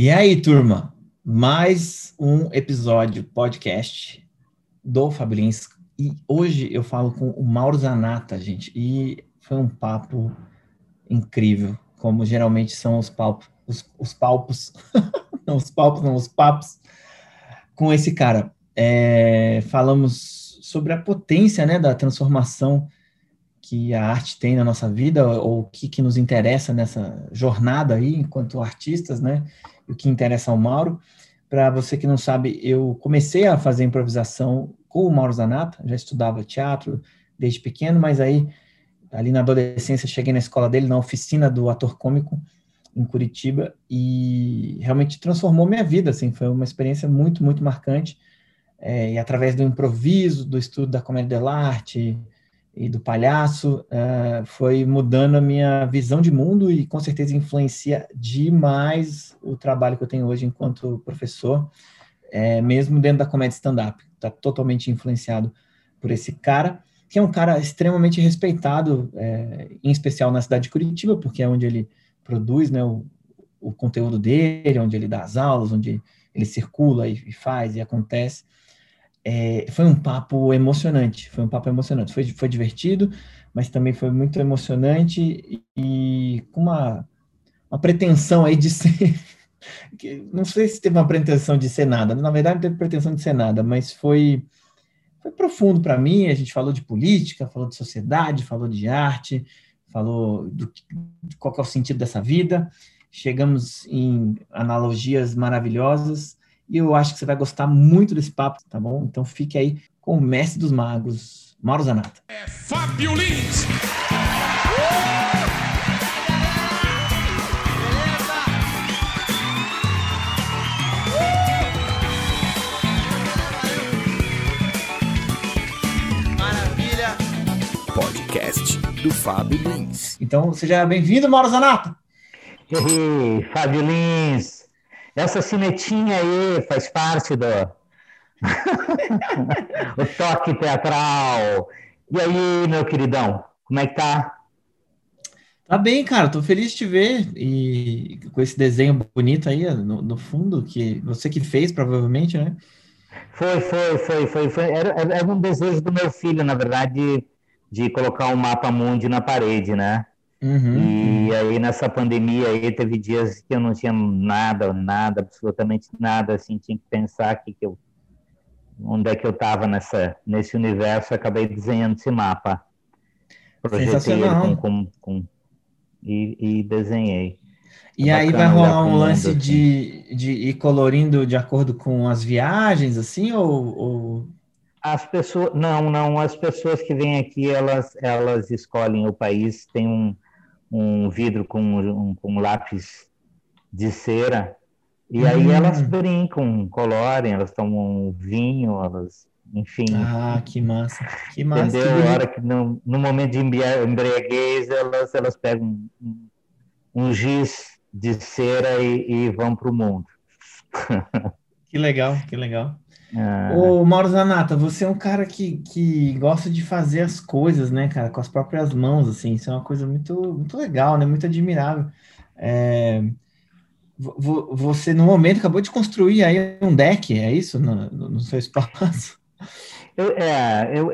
E aí, turma? Mais um episódio podcast do Fabrilins. E hoje eu falo com o Mauro Zanata, gente. E foi um papo incrível, como geralmente são os palpos, os, os palpos, não os palpos, não os papos, com esse cara. É, falamos sobre a potência né, da transformação que a arte tem na nossa vida, ou o que, que nos interessa nessa jornada aí, enquanto artistas, né? o que interessa ao Mauro. Para você que não sabe, eu comecei a fazer improvisação com o Mauro Zanata, já estudava teatro desde pequeno, mas aí, ali na adolescência, cheguei na escola dele, na oficina do ator cômico, em Curitiba, e realmente transformou minha vida, assim, foi uma experiência muito, muito marcante, é, e através do improviso, do estudo da comédia dell'arte, e do palhaço uh, foi mudando a minha visão de mundo e com certeza influencia demais o trabalho que eu tenho hoje enquanto professor, é, mesmo dentro da comédia stand-up. Está totalmente influenciado por esse cara, que é um cara extremamente respeitado, é, em especial na cidade de Curitiba, porque é onde ele produz né, o, o conteúdo dele, onde ele dá as aulas, onde ele circula e, e faz e acontece é, foi um papo emocionante, foi um papo emocionante, foi, foi divertido, mas também foi muito emocionante e, com uma, uma pretensão aí de ser, não sei se teve uma pretensão de ser nada, na verdade não teve pretensão de ser nada, mas foi, foi profundo para mim, a gente falou de política, falou de sociedade, falou de arte, falou do qual é o sentido dessa vida, chegamos em analogias maravilhosas, e eu acho que você vai gostar muito desse papo, tá bom? Então fique aí com o mestre dos magos, Mauro Zanata. É Fábio Lins! Maravilha! Podcast do Fábio Lins. Então, seja bem-vindo, Mauro Zanata! Ei, Fábio Lins! Essa cinetinha aí faz parte do o toque teatral. E aí, meu queridão, como é que tá? Tá bem, cara. Tô feliz de te ver e com esse desenho bonito aí no, no fundo que você que fez, provavelmente, né? Foi, foi, foi, foi, foi. Era, era um desejo do meu filho, na verdade, de, de colocar um mapa mundi na parede, né? Uhum, e aí nessa pandemia aí teve dias que eu não tinha nada, nada, absolutamente nada, assim, tinha que pensar que, que eu, onde é que eu estava nessa nesse universo, acabei desenhando esse mapa, projetei ele com, com, com e, e, desenhei. E é aí vai rolar um lance assim. de, de ir colorindo de acordo com as viagens, assim, ou... ou... As pessoas, não, não, as pessoas que vêm aqui, elas, elas escolhem o país, tem um, um vidro com um, um lápis de cera, e aí hum. elas brincam, colorem, elas tomam vinho, elas, enfim. Ah, que massa, que massa. Entendeu? Que hora que no, no momento de embriaguez, elas, elas pegam um, um giz de cera e, e vão para o mundo. Que legal, que legal. Ah. Ô, Mauro Zanata, você é um cara que, que gosta de fazer as coisas, né, cara, com as próprias mãos, assim, isso é uma coisa muito, muito legal, né, muito admirável. É, você, no momento, acabou de construir aí um deck, é isso, no, no seu espaço? Eu, é, eu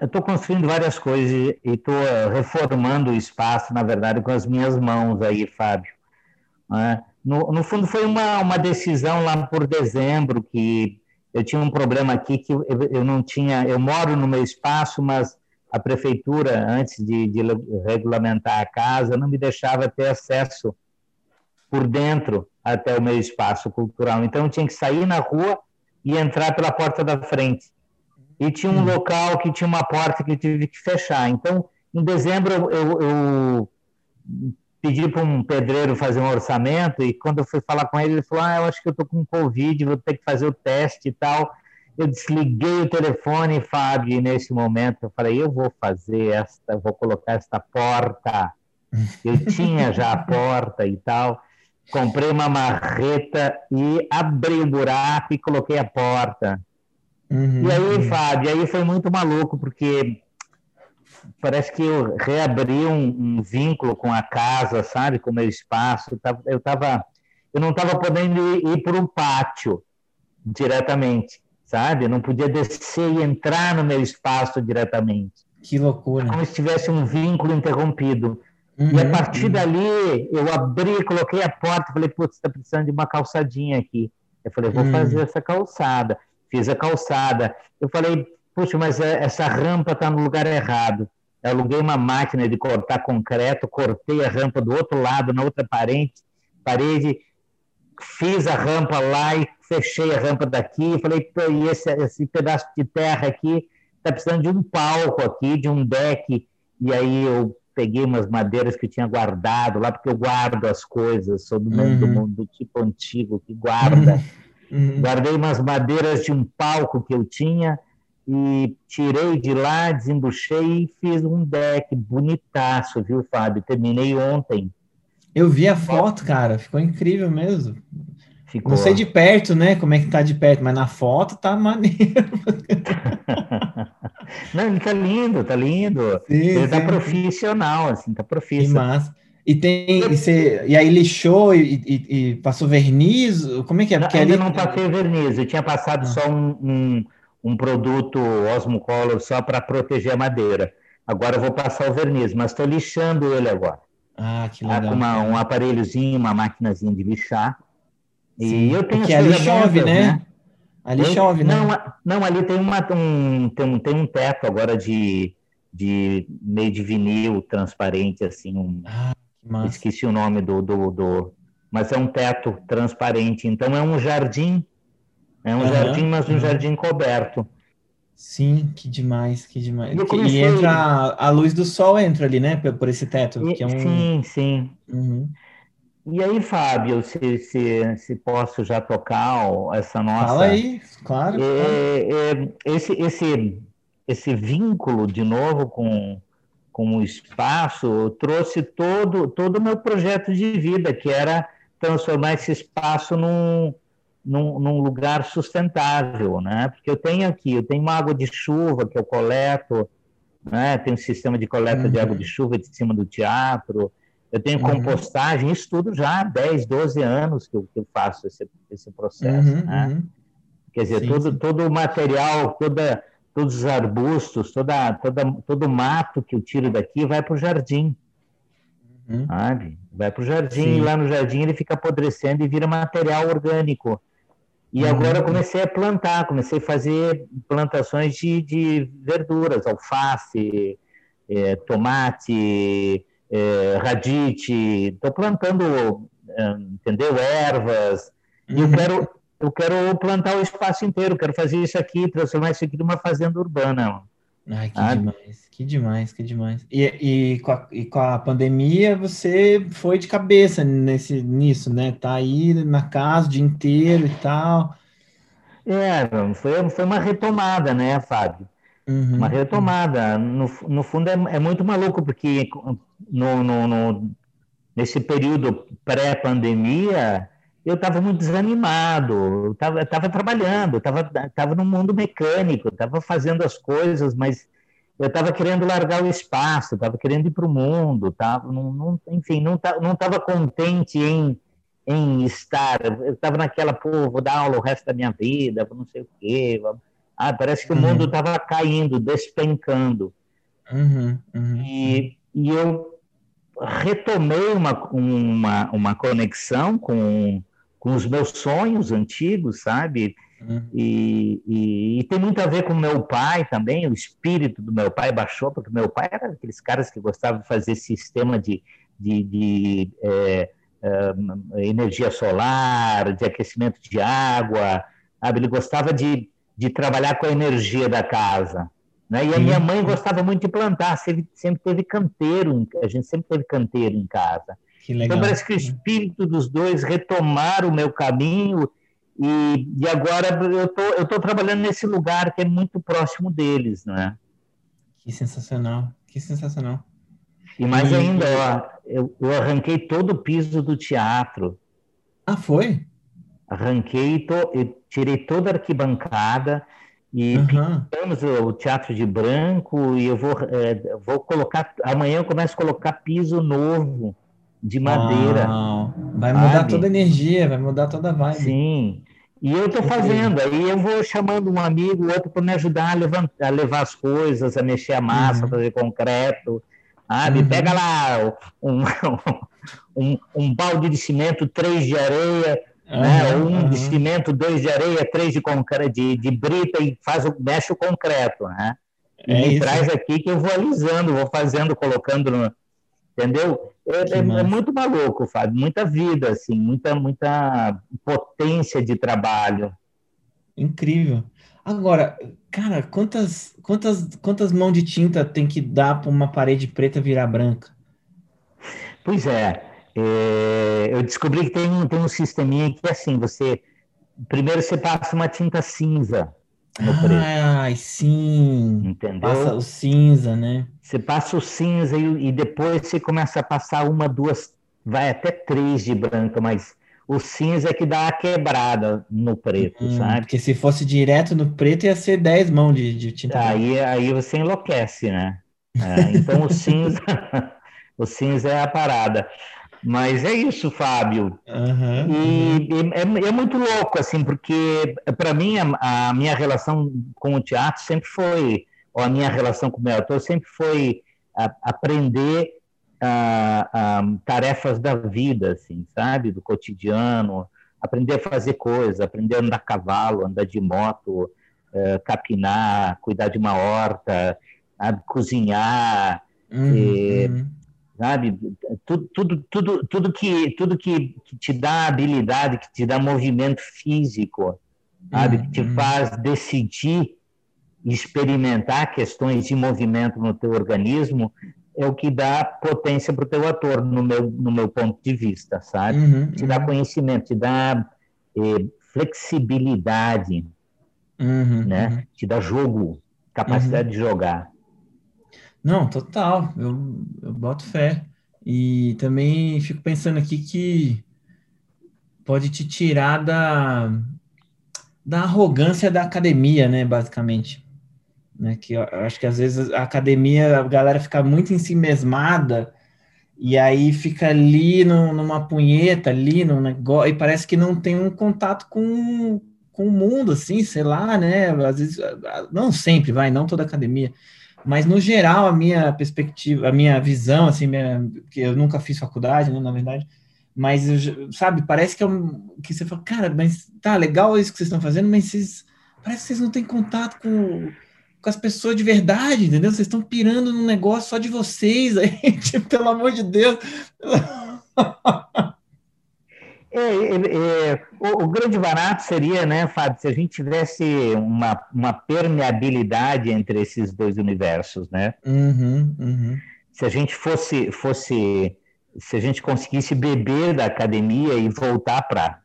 estou construindo várias coisas e estou reformando o espaço, na verdade, com as minhas mãos aí, Fábio. Né? No, no fundo, foi uma, uma decisão lá por dezembro que eu tinha um problema aqui que eu, eu não tinha. Eu moro no meu espaço, mas a prefeitura, antes de, de regulamentar a casa, não me deixava ter acesso por dentro até o meu espaço cultural. Então, eu tinha que sair na rua e entrar pela porta da frente. E tinha um hum. local que tinha uma porta que eu tive que fechar. Então, em dezembro, eu, eu pedi para um pedreiro fazer um orçamento e quando eu fui falar com ele, ele falou: Ah, eu acho que eu estou com Covid, vou ter que fazer o teste e tal. Eu desliguei o telefone, Fábio, e nesse momento eu falei: Eu vou fazer esta, vou colocar esta porta. Eu tinha já a porta e tal. Comprei uma marreta e abri o buraco e coloquei a porta. Uhum, e aí. Fábio, aí foi muito maluco, porque parece que eu reabri um, um, vínculo com a casa, sabe, com o meu espaço. Eu estava eu não estava podendo ir, ir para o pátio diretamente, sabe? Eu não podia descer e entrar no meu espaço diretamente. Que loucura. Como se tivesse um vínculo interrompido. Uhum, e a partir uhum. dali, eu abri, coloquei a porta, falei, putz, está precisando de uma calçadinha aqui. Eu falei, vou uhum. fazer essa calçada. Fiz a calçada. Eu falei, puxa, mas é, essa rampa está no lugar errado. Eu aluguei uma máquina de cortar concreto, cortei a rampa do outro lado, na outra parede, parede, fiz a rampa lá e fechei a rampa daqui. Falei, e esse, esse pedaço de terra aqui está precisando de um palco aqui, de um deck. E aí eu peguei umas madeiras que eu tinha guardado lá, porque eu guardo as coisas, sou do, uhum. do, mundo, do tipo antigo que guarda. Uhum. Guardei umas madeiras de um palco que eu tinha e tirei de lá, desembuchei e fiz um deck bonitaço, viu, Fábio? Terminei ontem. Eu vi a foto, cara, ficou incrível mesmo. Ficou. Não sei de perto, né? Como é que tá de perto, mas na foto tá maneiro. Não, ele tá lindo, tá lindo. Sim, ele tá sim. profissional, assim, tá profissional. E tem, e, você, e aí lixou e, e, e, passou verniz? Como é que é? Porque ainda ali... não passei verniz, eu tinha passado ah. só um, um, um produto Osmocolor só para proteger a madeira. Agora eu vou passar o verniz, mas estou lixando ele agora. Ah, que tá legal. Com uma, um aparelhozinho, uma maquinazinha de lixar. E eu tenho Porque ali chove, né? né? Ali eu, chove, né? Não, não, ali tem, uma, um, tem, um, tem um teto agora de, de meio de vinil transparente, assim. Um, ah, esqueci o nome do, do, do, Mas é um teto transparente. Então é um jardim. É um uhum, jardim, mas um jardim coberto. Sim, que demais, que demais. Comecei... E entra a, a, luz do sol entra ali, né? Por esse teto. E, é um... Sim, sim. Uhum. E aí, Fábio, se, se, se posso já tocar essa nossa. Fala aí, claro. É, é, esse, esse, esse vínculo, de novo, com, com o espaço, trouxe todo, todo o meu projeto de vida, que era transformar esse espaço num, num, num, lugar sustentável, né? Porque eu tenho aqui, eu tenho uma água de chuva que eu coleto, né? Tem um sistema de coleta uhum. de água de chuva de cima do teatro, eu tenho uhum. compostagem, isso tudo já há 10, 12 anos que eu, que eu faço esse, esse processo. Uhum, né? Uhum. Quer dizer, sim, todo, sim. todo o material, toda, todos os arbustos, toda, toda, todo o mato que eu tiro daqui vai para o jardim. Uhum. Sabe? Vai para o jardim sim. e lá no jardim ele fica apodrecendo e vira material orgânico. E uhum. agora eu comecei a plantar, comecei a fazer plantações de, de verduras, alface, é, tomate, é, radite, estou plantando, é, entendeu, ervas, e eu uhum. quero, eu quero plantar o espaço inteiro, quero fazer isso aqui, transformar isso aqui numa fazenda urbana. Ai, que ah, demais, que demais, que demais. E, e, com a, e com a pandemia você foi de cabeça nesse, nisso, né? Tá aí na casa o dia inteiro e tal. É, foi, foi uma retomada, né, Fábio? Uhum, uma retomada. Uhum. No, no fundo é, é muito maluco, porque no, no, no nesse período pré-pandemia, eu estava muito desanimado, eu estava trabalhando, estava no mundo mecânico, estava fazendo as coisas, mas eu estava querendo largar o espaço, estava querendo ir para o mundo, tava, não, não, enfim, não estava contente em, em estar, eu estava naquela, pô, vou dar aula o resto da minha vida, não sei o quê, ah, parece que uhum. o mundo estava caindo, despencando. Uhum, uhum, e, e eu retomei uma, uma, uma conexão com, com os meus sonhos antigos, sabe? Uhum. E, e, e, tem muito a ver com meu pai também, o espírito do meu pai baixou, porque meu pai era aqueles caras que gostavam de fazer sistema de, de, de é, é, energia solar, de aquecimento de água, sabe? Ele gostava de de trabalhar com a energia da casa. Né? E a minha mãe gostava muito de plantar, sempre, sempre teve canteiro, a gente sempre teve canteiro em casa. Então parece que o espírito dos dois retomaram o meu caminho e, e agora eu tô, eu tô trabalhando nesse lugar que é muito próximo deles, né? Que sensacional, que sensacional. E mais e... ainda, ó, eu, eu arranquei todo o piso do teatro. Ah, foi? arranquei, to, tirei toda a arquibancada e uhum. pintamos o teatro de branco e eu vou, é, vou colocar, amanhã eu começo a colocar piso novo de madeira. Vai mudar sabe? toda a energia, vai mudar toda a vibe. Sim. E eu estou fazendo, aí eu vou chamando um amigo, outro para me ajudar a, levantar, a levar as coisas, a mexer a massa, uhum. fazer concreto. Sabe? Uhum. Pega lá um, um, um, balde de cimento, três de areia, uhum, né? um de cimento, dois de areia, três de, concreto, de, de brita e faz o, mexe o concreto. Né? E é me isso. traz aqui que eu vou alisando, vou fazendo, colocando no, entendeu? É, é, é, muito maluco, Fábio, muita vida, assim, muita, muita potência de trabalho. Incrível. Agora, cara, quantas, quantas, quantas mãos de tinta tem que dar para uma parede preta virar branca? Pois é, é, eu descobri que tem, tem um sisteminha que é assim, você primeiro você passa uma tinta cinza no preto. Ai, sim. Entendeu? Passa o cinza, né? Você passa o cinza e, e depois você começa a passar uma, duas, vai até três de branca, mas o cinza é que dá a quebrada no preto, hum, sabe? Porque se fosse direto no preto ia ser 10 mãos de, de tinta aí, branca. Aí você enlouquece, né? É, então o cinza, o cinza é a parada. Mas é isso, Fábio. Uhum, e uhum. É, é, muito louco, assim, porque para mim a, a, minha relação com o teatro sempre foi, ou a minha relação com o meu ator sempre foi a, aprender a, tarefas da vida, assim, sabe? Do cotidiano, aprender a fazer coisas, aprender a andar a cavalo, andar de moto, uh, capinar, cuidar de uma horta, cozinhar. Uhum, e, uhum sabe? Tudo, tudo, tudo, tudo, que, tudo que, que te dá habilidade, que te dá movimento físico, sabe? Uhum. Que te uhum. faz decidir experimentar questões de movimento no teu organismo é o que dá potência para o teu ator, no meu, no meu ponto de vista, sabe? Uhum, te dá uhum. conhecimento, te dá eh, flexibilidade, uhum, né? Uhum. Te dá jogo, capacidade de jogar. Não, total, eu, eu boto fé. E também fico pensando aqui que pode te tirar da, da arrogância da academia, né, basicamente. Né, que eu acho que às vezes a academia, a galera fica muito em si mesmada e aí fica ali no, numa punheta, ali no negócio, e parece que não tem um contato com, com o mundo, assim, sei lá, né? Às vezes, não sempre, vai, não toda academia, mas no geral a minha perspectiva, a minha visão, assim, minha, que eu nunca fiz faculdade, né, na verdade, mas sabe, parece que, eu, que você fala, cara, mas tá legal isso que vocês estão fazendo, mas vocês, parece que vocês não têm contato com, com as pessoas de verdade, entendeu? Vocês estão pirando num negócio só de vocês aí, tipo, pelo amor de Deus. É, é, é, o, o, grande barato seria, né, Fábio, se a gente tivesse uma, uma permeabilidade entre esses dois universos, né? Uhum, uhum. Se a gente fosse, fosse, se a gente conseguisse beber da academia e voltar para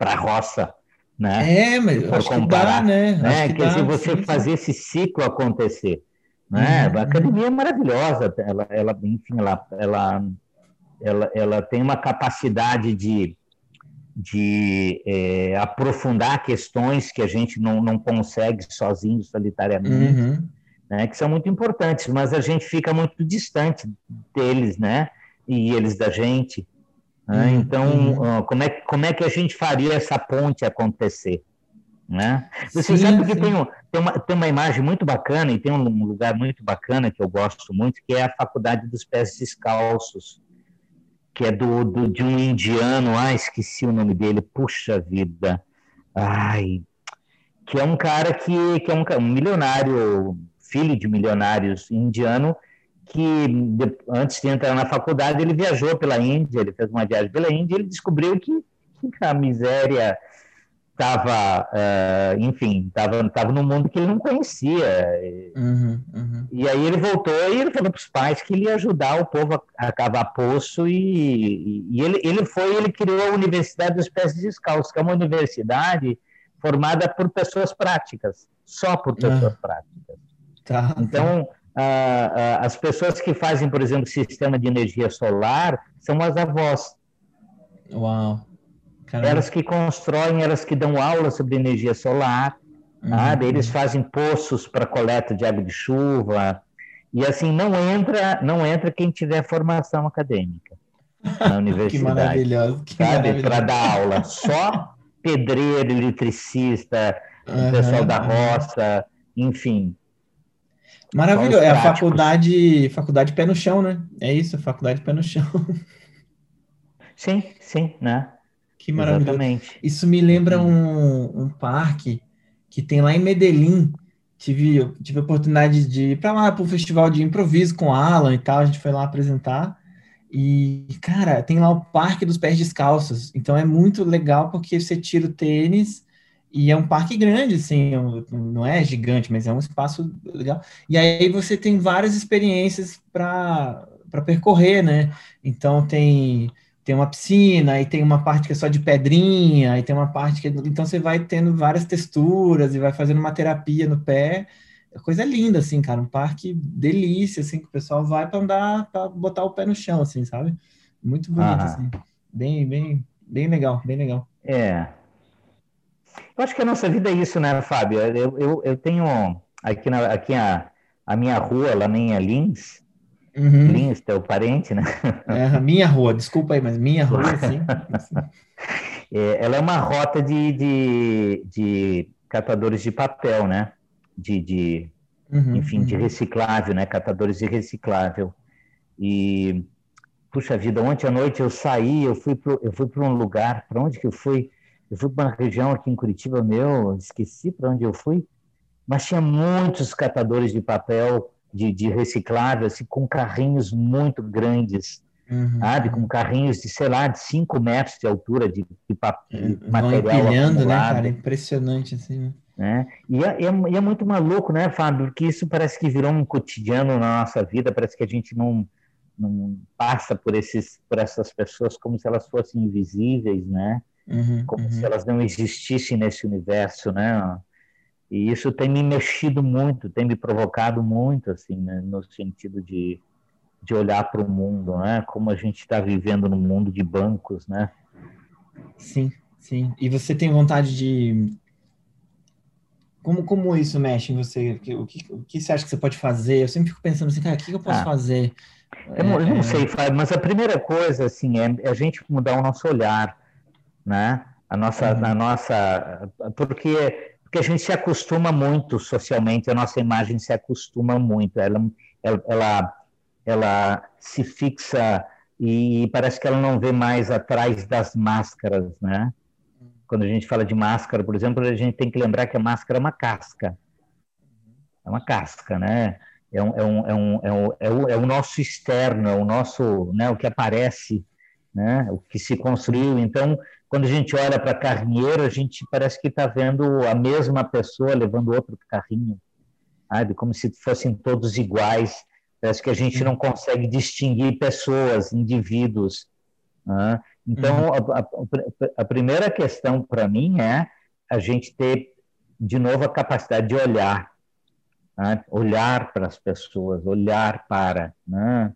a roça, né? É, mas acho comparar, que dá, né? né? Quer dizer, você sim, fazer sim. esse ciclo acontecer, né? Uhum, a academia é maravilhosa, ela, ela enfim, ela, ela, ela, ela tem uma capacidade de de é, aprofundar questões que a gente não, não consegue sozinho, solitariamente, uhum. né, que são muito importantes, mas a gente fica muito distante deles, né, e eles da gente. Né? Uhum. Então, uhum. como, é, como é que a gente faria essa ponte acontecer? Né? Você sim, sabe que tem, um, tem, uma, tem uma imagem muito bacana e tem um lugar muito bacana que eu gosto muito, que é a Faculdade dos Pés Descalços que é do, do, de um indiano, ah, esqueci o nome dele, puxa vida, ai, que é um cara que, que é um, um milionário, filho de milionários indiano, que de, antes de entrar na faculdade ele viajou pela Índia, ele fez uma viagem pela Índia, ele descobriu que, que a miséria estava, uh, eh, enfim, estava tava num mundo que ele não conhecia. Uhum, uhum. E aí ele voltou e ele falou para os pais que ele ia ajudar o povo a, a cavar poço e, e, ele, ele foi, ele criou a Universidade dos Pés Descalços, que é uma universidade formada por pessoas práticas, só por pessoas uhum. práticas. Tá, então, uh, uh, as pessoas que fazem, por exemplo, sistema de energia solar são as avós. Uau! Caramba. Elas que constroem, elas que dão aula sobre energia solar, uhum. sabe? Eles fazem poços para coleta de água de chuva. E assim, não entra, não entra quem tiver formação acadêmica. na universidade. que maravilhoso. sabe? Para dar aula. Só pedreiro, eletricista, uhum, pessoal da roça, enfim. Maravilhoso. É a faculdade, faculdade pé no chão, né? É isso, faculdade pé no chão. Sim, sim, né? Que maravilhoso. Exatamente. Isso me lembra um, um parque que tem lá em Medellín. Tive, tive a oportunidade de ir para lá para o festival de improviso com Alan e tal. A gente foi lá apresentar. E, cara, tem lá o Parque dos Pés Descalços. Então é muito legal porque você tira o tênis e é um parque grande, assim, não é gigante, mas é um espaço legal. E aí você tem várias experiências para percorrer, né? Então tem tem uma piscina, aí tem uma parte que é só de pedrinha, aí tem uma parte que. Então você vai tendo várias texturas e vai fazendo uma terapia no pé. É coisa linda, assim, cara. Um parque delícia, assim, que o pessoal vai para andar, para botar o pé no chão, assim, sabe? Muito bonito, ah. assim. Bem, bem, bem legal, bem legal. É. Eu acho que a nossa vida é isso, né, Fábio? Eu, eu, eu tenho aqui, na, aqui a, a minha rua, lá nem Lins, Uhum. Lins, teu parente, né? É, minha rua, desculpa aí, mas minha rua, sim. é, ela é uma rota de, de, de catadores de papel, né? De, de uhum, enfim, uhum. de reciclável, né? Catadores de reciclável. E, puxa vida, ontem à noite eu saí, eu fui para eu fui para um lugar, para onde que eu fui? Eu fui para uma região aqui em Curitiba, meu, esqueci para onde eu fui, mas tinha muitos catadores de papel de, de reciclável, assim, com carrinhos muito grandes, uhum. sabe? Com carrinhos de, sei lá, de 5 metros de altura de, de, papel, de material empilhando, né, cara? Impressionante, assim, né? né? E é, é, e é, muito maluco, né, Fábio? Porque isso parece que virou um cotidiano na nossa vida, parece que a gente não, não passa por, esses, por essas pessoas como se elas fossem invisíveis, né? Uhum, como uhum. se elas não existissem nesse universo, né? E isso tem me mexido muito, tem me provocado muito, assim, né, no sentido de, de olhar para o mundo, né? Como a gente está vivendo no mundo de bancos, né? Sim, sim. E você tem vontade de como, como isso mexe em você? O que, o que, você acha que você pode fazer? Eu sempre fico pensando assim, cara, o que eu posso ah, fazer? Eu não, eu não é... sei, Fábio, mas a primeira coisa, assim, é, é, a gente mudar o nosso olhar, né? A nossa, uhum. a nossa, porque porque a gente se acostuma muito socialmente, a nossa imagem se acostuma muito, ela, ela, ela, ela se fixa e parece que ela não vê mais atrás das máscaras, né? Quando a gente fala de máscara, por exemplo, a gente tem que lembrar que a máscara é uma casca. É uma casca, né? É, um, é, um, é, um, é, um, é, o, é o nosso externo, é o nosso, né, o que aparece, né, o que se construiu. Então, quando a gente olha para carrinheiro, a gente parece que está vendo a mesma pessoa levando outro carrinho, sabe? Como se fossem todos iguais. Parece que a gente não consegue distinguir pessoas, indivíduos. Né? Então, uhum. a, a, a primeira questão para mim é a gente ter, de novo, a capacidade de olhar. Né? Olhar para as pessoas, olhar para. Né?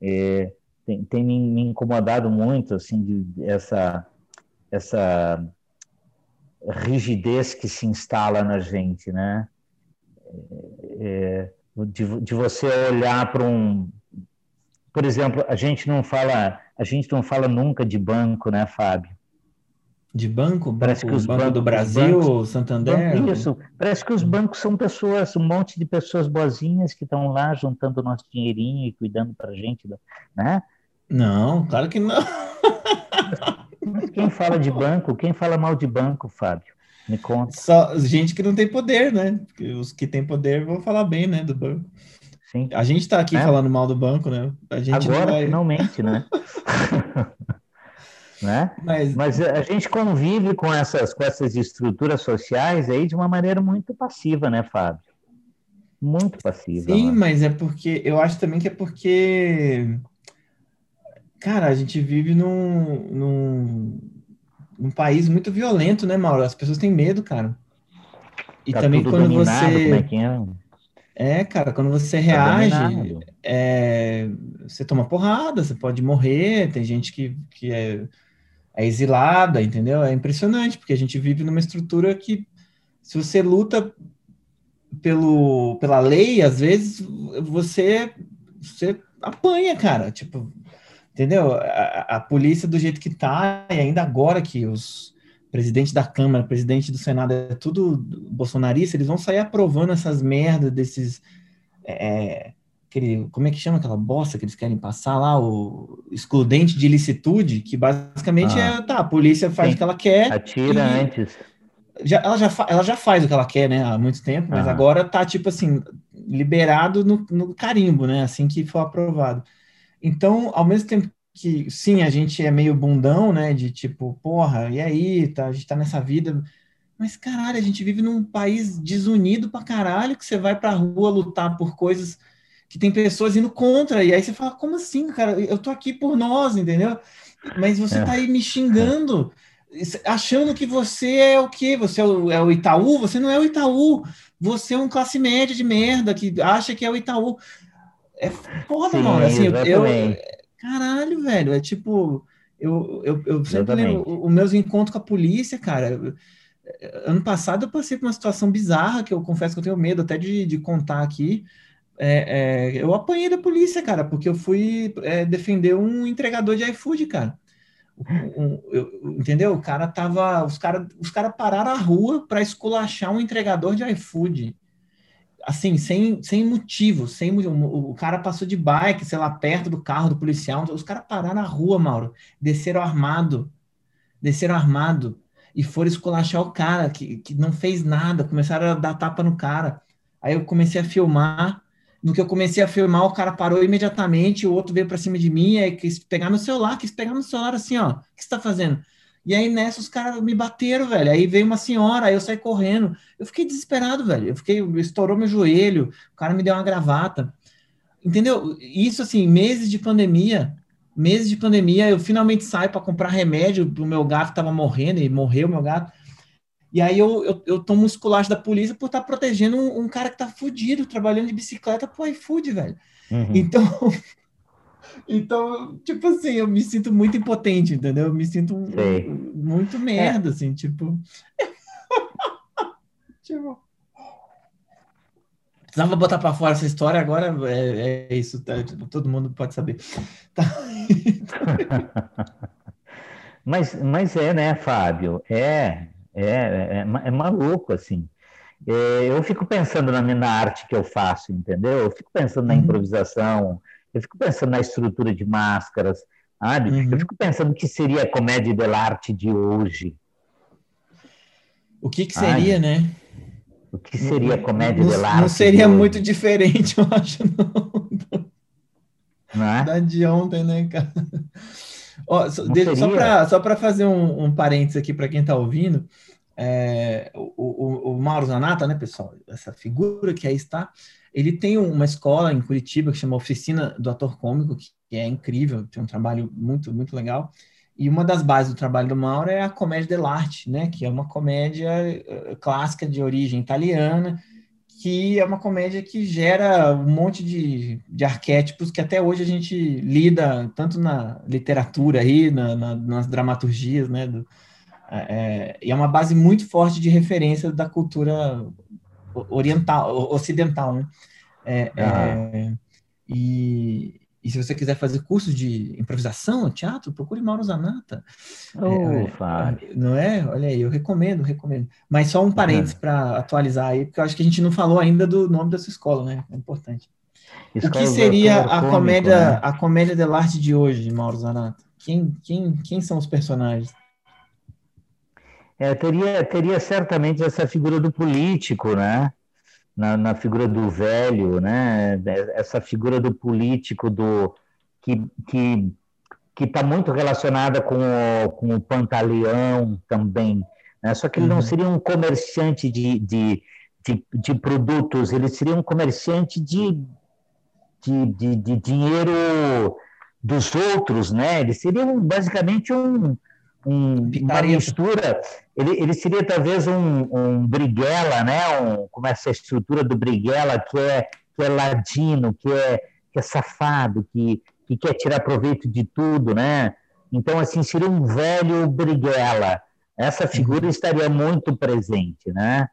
É, tem, tem me, me incomodado muito assim de, essa essa rigidez que se instala na gente, né? É, de, de você olhar para um, por exemplo, a gente não fala, a gente não fala nunca de banco, né, Fábio? De banco? Parece que os Banco bancos, do Brasil, bancos, Santander? Banco, isso. Parece que os bancos são pessoas, um monte de pessoas boazinhas que estão lá juntando nosso dinheirinho e cuidando para a gente, né? Não, claro que não. Quem fala de banco, quem fala mal de banco, Fábio? Me conta. Só gente que não tem poder, né? Os que têm poder vão falar bem, né, do banco. Sim. A gente está aqui é. falando mal do banco, né? A gente Agora, vai... finalmente, né? né? Mas... Mas a gente convive com essas, com essas estruturas sociais aí de uma maneira muito passiva, né, Fábio? Muito passiva. Sim, mas é porque eu acho também que é porque Cara, a gente vive num, num, num país muito violento, né, Mauro? As pessoas têm medo, cara. E tá também quando dominado, você. É, é? é, cara, quando você tá reage, é, você toma porrada, você pode morrer, tem gente que, que é, é exilada, entendeu? É impressionante, porque a gente vive numa estrutura que, se você luta pelo, pela lei, às vezes você, você apanha, cara. Tipo, entendeu? A, a, polícia do jeito que tá, e ainda agora que os presidente da Câmara, presidente do Senado é tudo bolsonarista, eles vão sair aprovando essas merdas desses é, aquele, como é que chama aquela bosta que eles querem passar lá, o excludente de ilicitude, que basicamente ah, é, tá, a polícia faz sim. o que ela quer. Atira antes. Já, ela, já ela já faz o que ela quer, né, há muito tempo, mas ah. agora tá, tipo assim, liberado no, no carimbo, né, assim que for aprovado. Então, ao mesmo tempo que, sim, a gente é meio bundão, né, de tipo, porra, e aí, tá, a gente tá nessa vida... Mas, caralho, a gente vive num país desunido pra caralho, que você vai pra rua lutar por coisas que tem pessoas indo contra, e aí você fala, como assim, cara? Eu tô aqui por nós, entendeu? Mas você é. tá aí me xingando, achando que você é o quê? Você é o, é o Itaú? Você não é o Itaú. Você é um classe média de merda que acha que é o Itaú. É foda, Sim, mano. Assim, eu, caralho, velho. É tipo, eu, eu, eu sempre lembro os meus encontros com a polícia, cara. Ano passado eu passei por uma situação bizarra que eu confesso que eu tenho medo até de, de contar aqui é, é, eu apanhei da polícia, cara, porque eu fui é, defender um entregador de iFood, cara. Um, eu, entendeu? O cara tava. Os caras os cara pararam a rua para esculachar um entregador de iFood. Assim, sem, sem motivo, sem o, cara passou de bike, sei lá, perto do carro do policial. Os caras pararam na rua, Mauro. Desceram armado. Desceram armado. E foram esculachar o cara, que, que não fez nada. Começaram a dar tapa no cara. Aí eu comecei a filmar no que eu comecei a filmar, o cara parou imediatamente, o outro veio para cima de mim, aí quis pegar meu celular, quis pegar meu celular assim, ó, o que você tá fazendo? E aí nessa os caras me bateram, velho. Aí veio uma senhora, aí eu saí correndo. Eu fiquei desesperado, velho. Eu fiquei, estourou meu joelho, o cara me deu uma gravata. Entendeu? Isso assim, meses de pandemia, meses de pandemia, eu finalmente saio para comprar remédio pro meu gato que tava morrendo e morreu meu gato. E aí eu, eu, eu tomo um esculacho da polícia por estar tá protegendo um, um, cara que tá fudido, trabalhando de bicicleta pro iFood, velho. Uhum. Então, então, tipo assim, eu me sinto muito impotente, entendeu? Eu me sinto muito merda, é. assim, tipo... tipo... Precisava botar para fora essa história, agora é, é isso, tá? Tipo, todo mundo pode saber. Tá. mas, mas é, né, Fábio? É, é, é, é maluco, assim. É, eu fico pensando na, na arte que eu faço, entendeu? Eu fico pensando na uhum. improvisação, eu fico pensando na estrutura de máscaras, sabe? Uhum. Eu fico pensando o que seria a comédia dell'arte de hoje. O que, que seria, né? O que seria a comédia dell'arte? Não seria muito diferente, eu acho, não. Não é? Da de ontem, né, cara? Ó, só, só para fazer um, um parênteses aqui para quem está ouvindo, é, o, o, o, Mauro Zanata, né, pessoal, essa figura que aí está, ele tem uma escola em Curitiba que chama Oficina do Ator Cômico, que é incrível, tem um trabalho muito, muito legal. E uma das bases do trabalho do Mauro é a comédia dell'arte, né, que é uma comédia eh, clássica de origem italiana, que é uma comédia que gera um monte de, de arquétipos que até hoje a gente lida tanto na literatura aí, na, na, nas dramaturgias, né? Do, é, e é uma base muito forte de referência da cultura oriental, ocidental, né? É, é, e, e se você quiser fazer cursos de improvisação, teatro, procure Mauro Zanata. Oh, é, não é? Olha aí, eu recomendo, recomendo. Mas só um parênteses uhum. para atualizar aí, porque eu acho que a gente não falou ainda do nome da sua escola, né? É importante. Escola o que seria a cômico, comédia, né? a comédia dell'arte de hoje, Mauro Zanata? Quem, quem, quem são os personagens? É, teria, teria certamente essa figura do político, né? na, na figura do velho, né? Essa figura do político do que que que está muito relacionada com o, com o Pantaleão também, né? Só que ele uhum. não seria um comerciante de, de, de, de, produtos, ele seria um comerciante de, de, de, de dinheiro dos outros, né? Ele seria um, basicamente um, um, uma mistura. Ele, ele seria talvez um, um briguela, né? Um, como essa estrutura do briguela que é, que é ladino, que é, que é safado, que, que quer tirar proveito de tudo, né? Então, assim, seria um velho briguela. Essa figura uhum. estaria muito presente, né?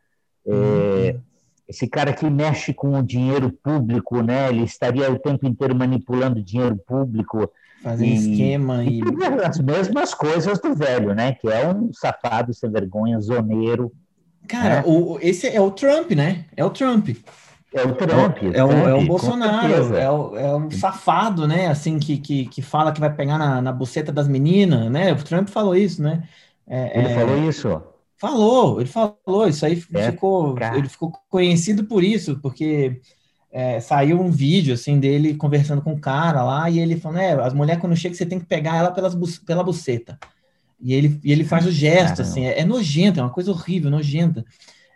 É, uhum. esse cara que mexe com o dinheiro público, né? Ele estaria o tempo inteiro manipulando dinheiro público Fazendo e, esquema e... e... As mesmas coisas do velho, né? Que é um safado sem vergonha, zoneiro. Cara, né? o, esse é o Trump, né? É o Trump. É o Trump. É, é, o, é o Bolsonaro, é o, é o safado, né? Assim, que, que, que fala que vai pegar na, na buceta das meninas, né? O Trump falou isso, né? É, ele é, falou isso? Falou, ele falou, isso aí é, ficou, cara. ele ficou conhecido por isso, porque é, saiu um vídeo assim dele conversando com o um cara lá, e ele falou, né, as mulheres quando chegam, você tem que pegar ela pelas, pela buceta. E ele, e ele faz o gesto, assim, é, é, nojento, é uma coisa horrível, nojenta.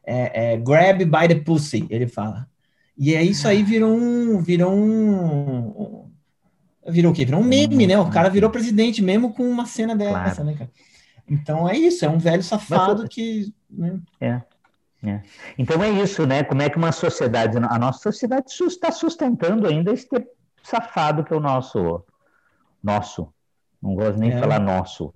É, é, grab by the pussy, ele fala. E é isso aí virou um. Virou um. Virou o quê? Virou um meme, né? O cara virou presidente mesmo com uma cena dessa, claro. né, cara? Então é isso, é um velho safado Mas, que. Né? É. É. Então é isso, né? Como é que uma sociedade, a nossa sociedade está sustentando ainda esse safado que é o nosso, nosso, não gosto nem de é. falar nosso,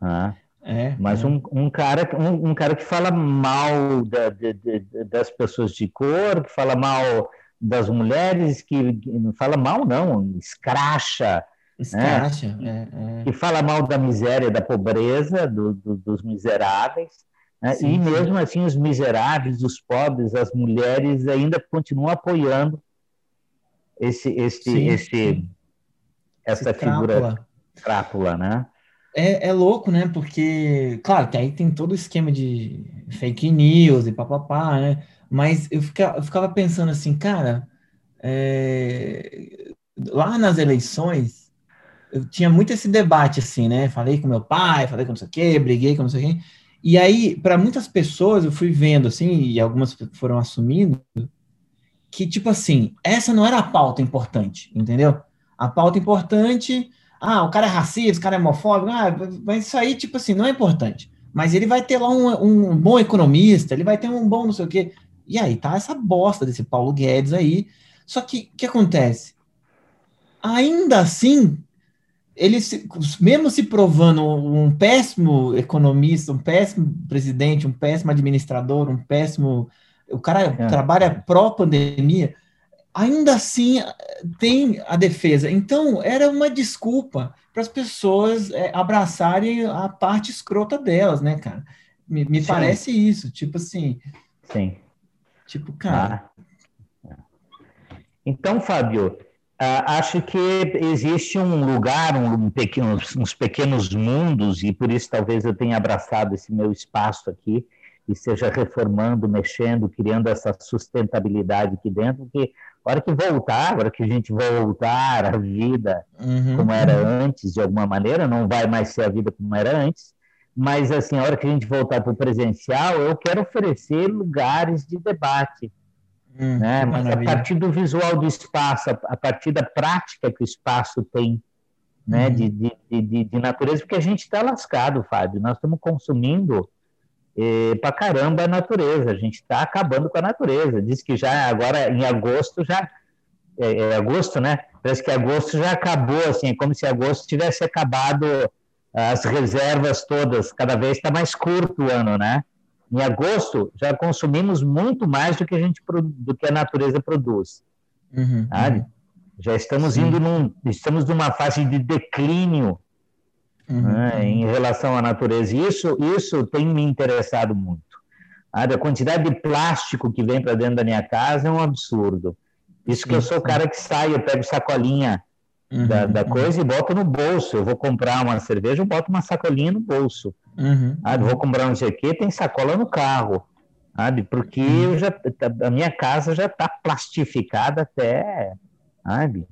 né? É, mas é. Um, um, cara, um, um, cara que fala mal da, de, de, das pessoas de cor, que fala mal das mulheres, que, que não fala mal não, escracha, escracha, né? é, é. que fala mal da miséria, da pobreza, do, do, dos miseráveis, né? sim, e mesmo sim. assim os miseráveis, os pobres, as mulheres ainda continuam apoiando esse, esse, sim, esse, essa esse figura crápula, né? É, é louco, né? Porque, claro, que aí tem todo o esquema de fake news e papapá, né? Mas eu ficava, eu ficava pensando assim, cara, é, lá nas eleições, eu tinha muito esse debate, assim, né? Falei com meu pai, falei com não sei o quê, briguei com não sei o quê. E aí, para muitas pessoas, eu fui vendo, assim, e algumas foram assumindo, que, tipo assim, essa não era a pauta importante, entendeu? A pauta importante ah, o cara é racista, o cara é homofóbico, ah, mas isso aí, tipo assim, não é importante. Mas ele vai ter lá um, um bom economista, ele vai ter um bom não sei o quê. E aí tá essa bosta desse Paulo Guedes aí. Só que o que acontece? Ainda assim, ele se, mesmo se provando um péssimo economista, um péssimo presidente, um péssimo administrador, um péssimo. O cara é. trabalha pró-pandemia ainda assim tem a defesa. Então, era uma desculpa para as pessoas é, abraçarem a parte escrota delas, né, cara? Me, me parece isso, tipo assim. Sim. Tipo, cara. Ah. Então, Fábio, acho que existe um lugar, um pequeno, uns pequenos mundos, e por isso talvez eu tenha abraçado esse meu espaço aqui, e seja reformando, mexendo, criando essa sustentabilidade aqui dentro, que a hora que voltar, a hora que a gente voltar à vida uhum, como era uhum. antes, de alguma maneira, não vai mais ser a vida como era antes, mas assim, a hora que a gente voltar para o presencial, eu quero oferecer lugares de debate, hum, né? Mas a partir do visual do espaço, a partir da prática que o espaço tem, né? Uhum. De, de, de, de natureza, porque a gente está lascado, Fábio, nós estamos consumindo e, pra caramba a natureza. A gente está acabando com a natureza. Diz que já agora em agosto já é, é, agosto, né? Parece que agosto já acabou, assim, como se agosto tivesse acabado as reservas todas. Cada vez está mais curto o ano, né? Em agosto já consumimos muito mais do que a gente do que a natureza produz. Uhum, uhum. Já estamos Sim. indo num, estamos numa fase de declínio uhum. né, em relação à natureza. E isso, isso tem me interessado muito. A quantidade de plástico que vem para dentro da minha casa é um absurdo. Isso que eu sou o cara que sai, eu pego sacolinha uhum, da, da, coisa uhum. e boto no bolso. Eu vou comprar uma cerveja, eu boto uma sacolinha no bolso. Uhum, ah, vou comprar um sei tem sacola no carro. Sabe? Porque uhum. eu já, a minha casa já está plastificada até. Sabe?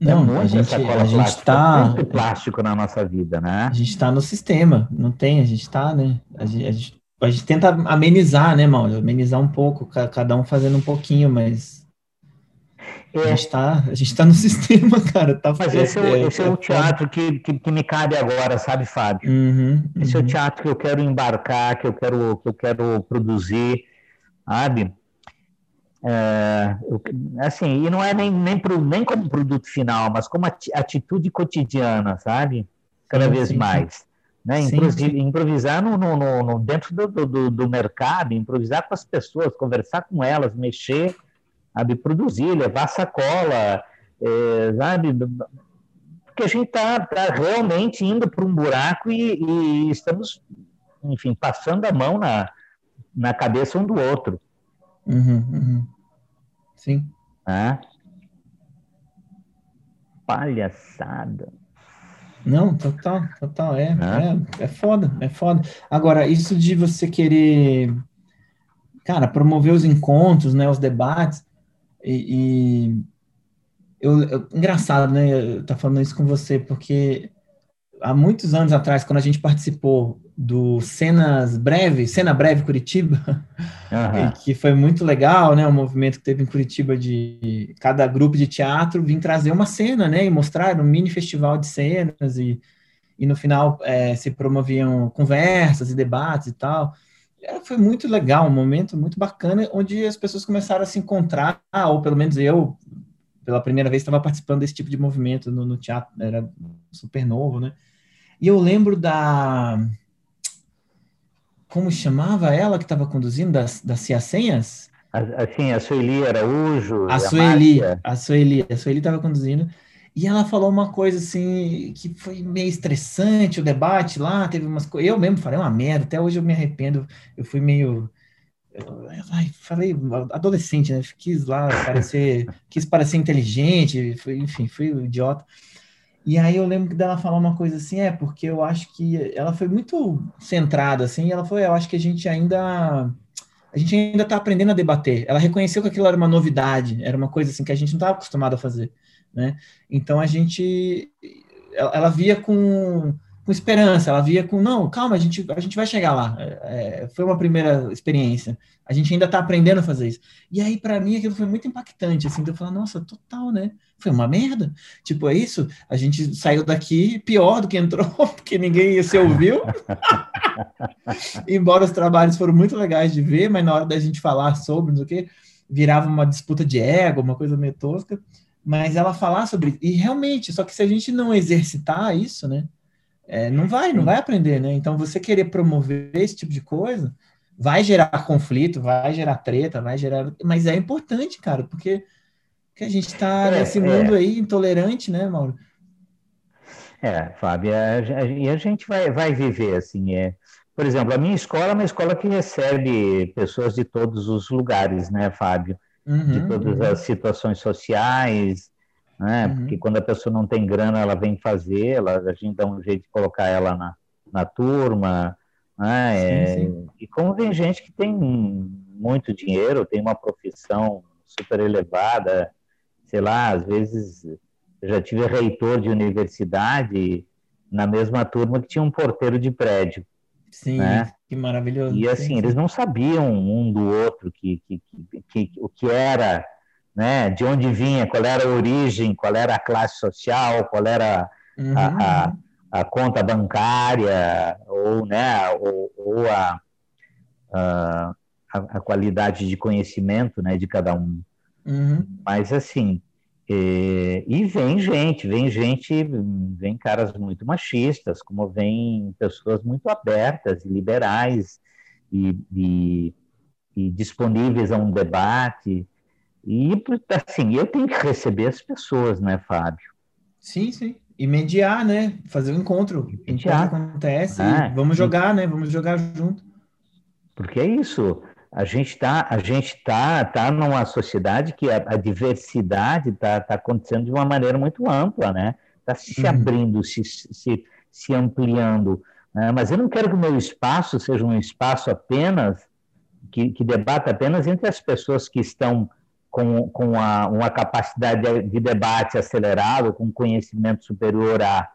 É não, a gente, a gente está muito plástico na nossa vida, né? A gente está no sistema, não tem, a gente está, né? A gente, a gente, a gente tenta amenizar, né, Mauro? Amenizar um pouco, cada um fazendo um pouquinho, mas é. a gente está a gente tá no sistema, cara. Tá mas esse, é, esse é, é o teatro que, que, que, me cabe agora, sabe, Fábio? Uhum, esse uhum. é o uhum. teatro que eu quero embarcar, que eu quero, que eu quero produzir, sabe? É, assim, e não é nem, nem, pro, nem como produto final, mas como atitude cotidiana, sabe? Cada sim, vez sim, mais. Sim. Né? Improvisar, improvisar no, no, no, dentro do, do, do, mercado, improvisar com as pessoas, conversar com elas, mexer, sabe? produzir, levar sacola, é, sabe? porque a gente está tá realmente indo para um buraco e, e, estamos, enfim, passando a mão na, na cabeça um do outro. Uhum, uhum. Sim. Ah. Palhaçada. Não, total, total, é, é, é foda, é foda. Agora, isso de você querer, cara, promover os encontros, né, os debates, e, e eu, eu, engraçado, né, eu tá falando isso com você, porque há muitos anos atrás, quando a gente participou do Cenas Breve, Cena Breve Curitiba, uhum. que foi muito legal, né? O movimento que teve em Curitiba de cada grupo de teatro vir trazer uma cena, né? E mostrar um mini festival de cenas e, e no final é, se promoviam conversas e debates e tal. Foi muito legal, um momento muito bacana, onde as pessoas começaram a se encontrar, ou pelo menos eu, pela primeira vez, estava participando desse tipo de movimento no, no teatro, era super novo, né? E eu lembro da como chamava ela que estava conduzindo, das, das Ciacenhas? Assim, a Sueli Araújo. A Sueli, a Sueli, a Sueli estava conduzindo. E ela falou uma coisa assim que foi meio estressante o debate lá, teve umas coisas. Eu mesmo falei uma merda, até hoje eu me arrependo. Eu fui meio. Ai, falei, adolescente, né? Quis lá parecer, quis parecer inteligente, foi, enfim, fui idiota. E aí eu lembro dela falar uma coisa assim, é, porque eu acho que ela foi muito centrada, assim, ela foi, eu acho que a gente ainda, a gente ainda está aprendendo a debater. Ela reconheceu que aquilo era uma novidade, era uma coisa assim que a gente não estava acostumado a fazer, né? Então a gente, ela, ela via com, com esperança, ela via com, não, calma, a gente, a gente vai chegar lá. É, é foi uma primeira experiência. A gente ainda está aprendendo a fazer isso. E aí, para mim, aquilo foi muito impactante, assim, de eu falar, nossa, total, né? Foi uma merda. Tipo, é isso? A gente saiu daqui pior do que entrou, porque ninguém se ouviu. Embora os trabalhos foram muito legais de ver, mas na hora da gente falar sobre, não sei o quê, virava uma disputa de ego, uma coisa meio tosca. Mas ela falar sobre. E realmente, só que se a gente não exercitar isso, né? É, não vai, não vai aprender, né? Então, você querer promover esse tipo de coisa vai gerar conflito, vai gerar treta, vai gerar. Mas é importante, cara, porque que a gente está é, nesse mundo é. aí intolerante, né, Mauro? É, Fábio, e a, gente vai, vai viver assim. É, por exemplo, a minha escola é uma escola que recebe pessoas de todos os lugares, né, Fábio? Uhum, de todas uhum. as situações sociais, né? Uhum. Porque quando a pessoa não tem grana, ela vem fazer, ela, a gente dá um jeito de colocar ela na, na turma, né? Sim, é, sim. E como tem gente que tem muito dinheiro, tem uma profissão super elevada, sei lá, às vezes eu já tive reitor de universidade na mesma turma que tinha um porteiro de prédio. Sim, né? Que maravilhoso. E assim, sim, eles não sabiam um do outro que, que, que, que, o que era, né? De onde vinha, qual era a origem, qual era a classe social, qual era uhum. a, a, uhum. a, conta bancária, ou, né, ou, ou a, a, a, qualidade de conhecimento né, de cada um. Uhum. Mas assim, é, e vem gente, vem gente, vem caras muito machistas, como vem pessoas muito abertas e liberais e, e, e disponíveis a um debate. E assim, eu tenho que receber as pessoas, né, Fábio? Sim, sim. E mediar, né? Fazer o um encontro. Mediar. Enquanto acontece, ah, vamos jogar, né? Vamos jogar junto. Porque é isso a gente está a gente tá tá numa sociedade que a, a diversidade está tá acontecendo de uma maneira muito ampla né está se uhum. abrindo se, se, se ampliando né? mas eu não quero que o meu espaço seja um espaço apenas que, que debata apenas entre as pessoas que estão com, com a, uma capacidade de, de debate acelerado com conhecimento superior à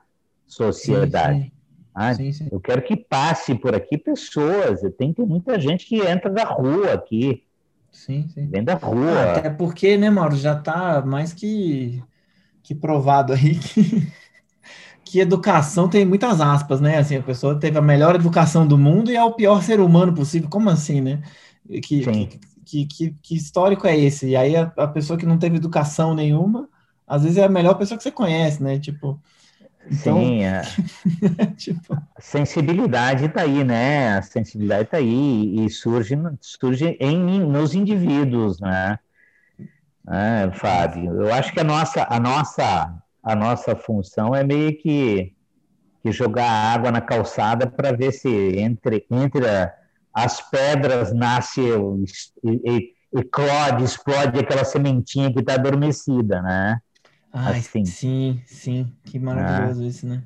sociedade sim, sim. Ah, sim, sim. Eu quero que passe por aqui pessoas. Tem, tem muita gente que entra da rua aqui. Sim, sim. Vem da rua. Ah, até porque, né, Mauro, já está mais que, que provado aí que, que educação tem muitas aspas, né? Assim, a pessoa teve a melhor educação do mundo e é o pior ser humano possível. Como assim, né? Que, que, que, que, histórico é esse? E aí a, a pessoa que não teve educação nenhuma, às vezes é a melhor pessoa que você conhece, né? Tipo, então... Sim, a tipo... sensibilidade está aí, né? A sensibilidade está aí e surge, surge em, nos indivíduos, né? É, Fábio, eu acho que a nossa, a nossa, a nossa função é meio que, que jogar água na calçada para ver se entre, entre a, as pedras nasce e, eclode, explode aquela sementinha que está adormecida, né? Ai, assim. sim, sim, que maravilhoso ah. isso, né?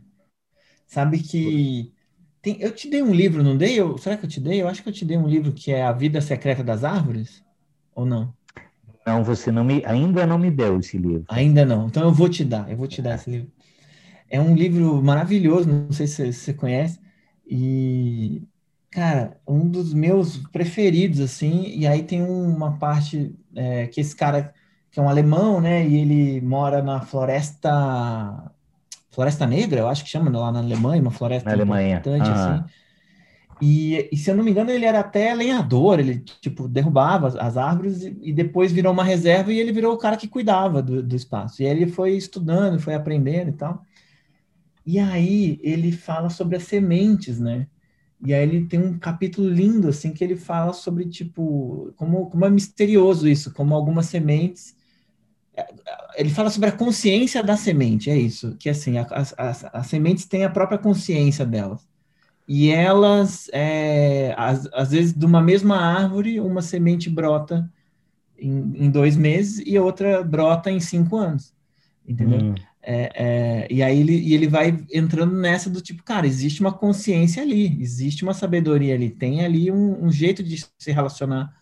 Sabe que tem, eu te dei um livro, não dei? Eu, será que eu te dei? Eu acho que eu te dei um livro que é A Vida Secreta das Árvores, ou não? Não, você não me, ainda não me deu esse livro. Ainda não. Então eu vou te dar, eu vou te dar esse livro. É um livro maravilhoso, não sei se você conhece, e Cara, um dos meus preferidos, assim, e aí tem uma parte é, que esse cara, que é um alemão, né, e ele mora na floresta, Floresta Negra, eu acho que chama lá na Alemanha, uma floresta na Alemanha. importante, ah. assim. E, e, se eu não me engano, ele era até lenhador, ele, tipo, derrubava as, as árvores e, e, depois virou uma reserva e ele virou o cara que cuidava do, do espaço. E aí ele foi estudando, foi aprendendo e tal. E aí ele fala sobre as sementes, né? E aí ele tem um capítulo lindo, assim, que ele fala sobre, tipo, como, como é misterioso isso, como algumas sementes... Ele fala sobre a consciência da semente, é isso, que assim, as, as, as sementes têm a própria consciência delas. E elas, é, às, às vezes, de uma mesma árvore, uma semente brota em, em dois meses e outra brota em cinco anos, entendeu? Hum. É, é, e aí ele, e ele vai entrando nessa do tipo, cara, existe uma consciência ali, existe uma sabedoria ali, tem ali um, um jeito de se relacionar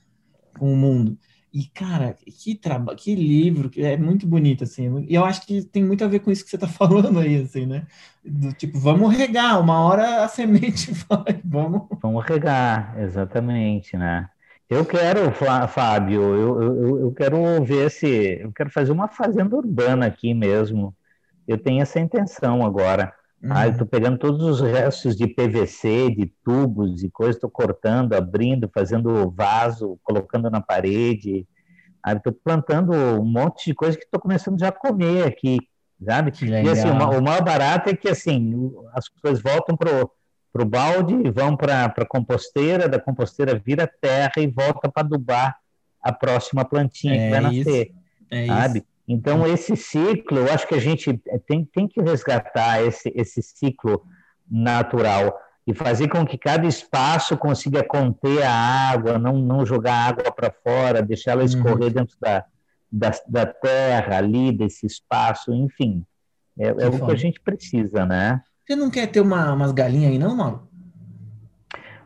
com o mundo. E, cara, que trabalho, que livro, que é muito bonito, assim. E eu acho que tem muito a ver com isso que você está falando aí, assim, né? Do tipo, vamos regar, uma hora a semente vai, vamos. Vamos regar, exatamente, né? Eu quero, Fábio, eu, eu, eu quero ver se. Eu quero fazer uma fazenda urbana aqui mesmo eu tenho essa intenção agora. Uhum. Ah, eu estou pegando todos os restos de PVC, de tubos e coisas, estou cortando, abrindo, fazendo vaso, colocando na parede. Estou plantando um monte de coisa que estou começando já a comer aqui, sabe? E assim, o, o maior barato é que assim as coisas voltam para o balde, vão para a composteira, da composteira vira terra e volta para adubar a próxima plantinha é que vai nascer, é sabe? Isso. Então, esse ciclo, eu acho que a gente tem, tem que resgatar esse, esse ciclo natural e fazer com que cada espaço consiga conter a água, não, não jogar água para fora, deixar ela escorrer uhum. dentro da, da, da, terra ali, desse espaço, enfim. É, é o que a gente precisa, né? Você não quer ter uma, umas galinhas aí, não, Mauro?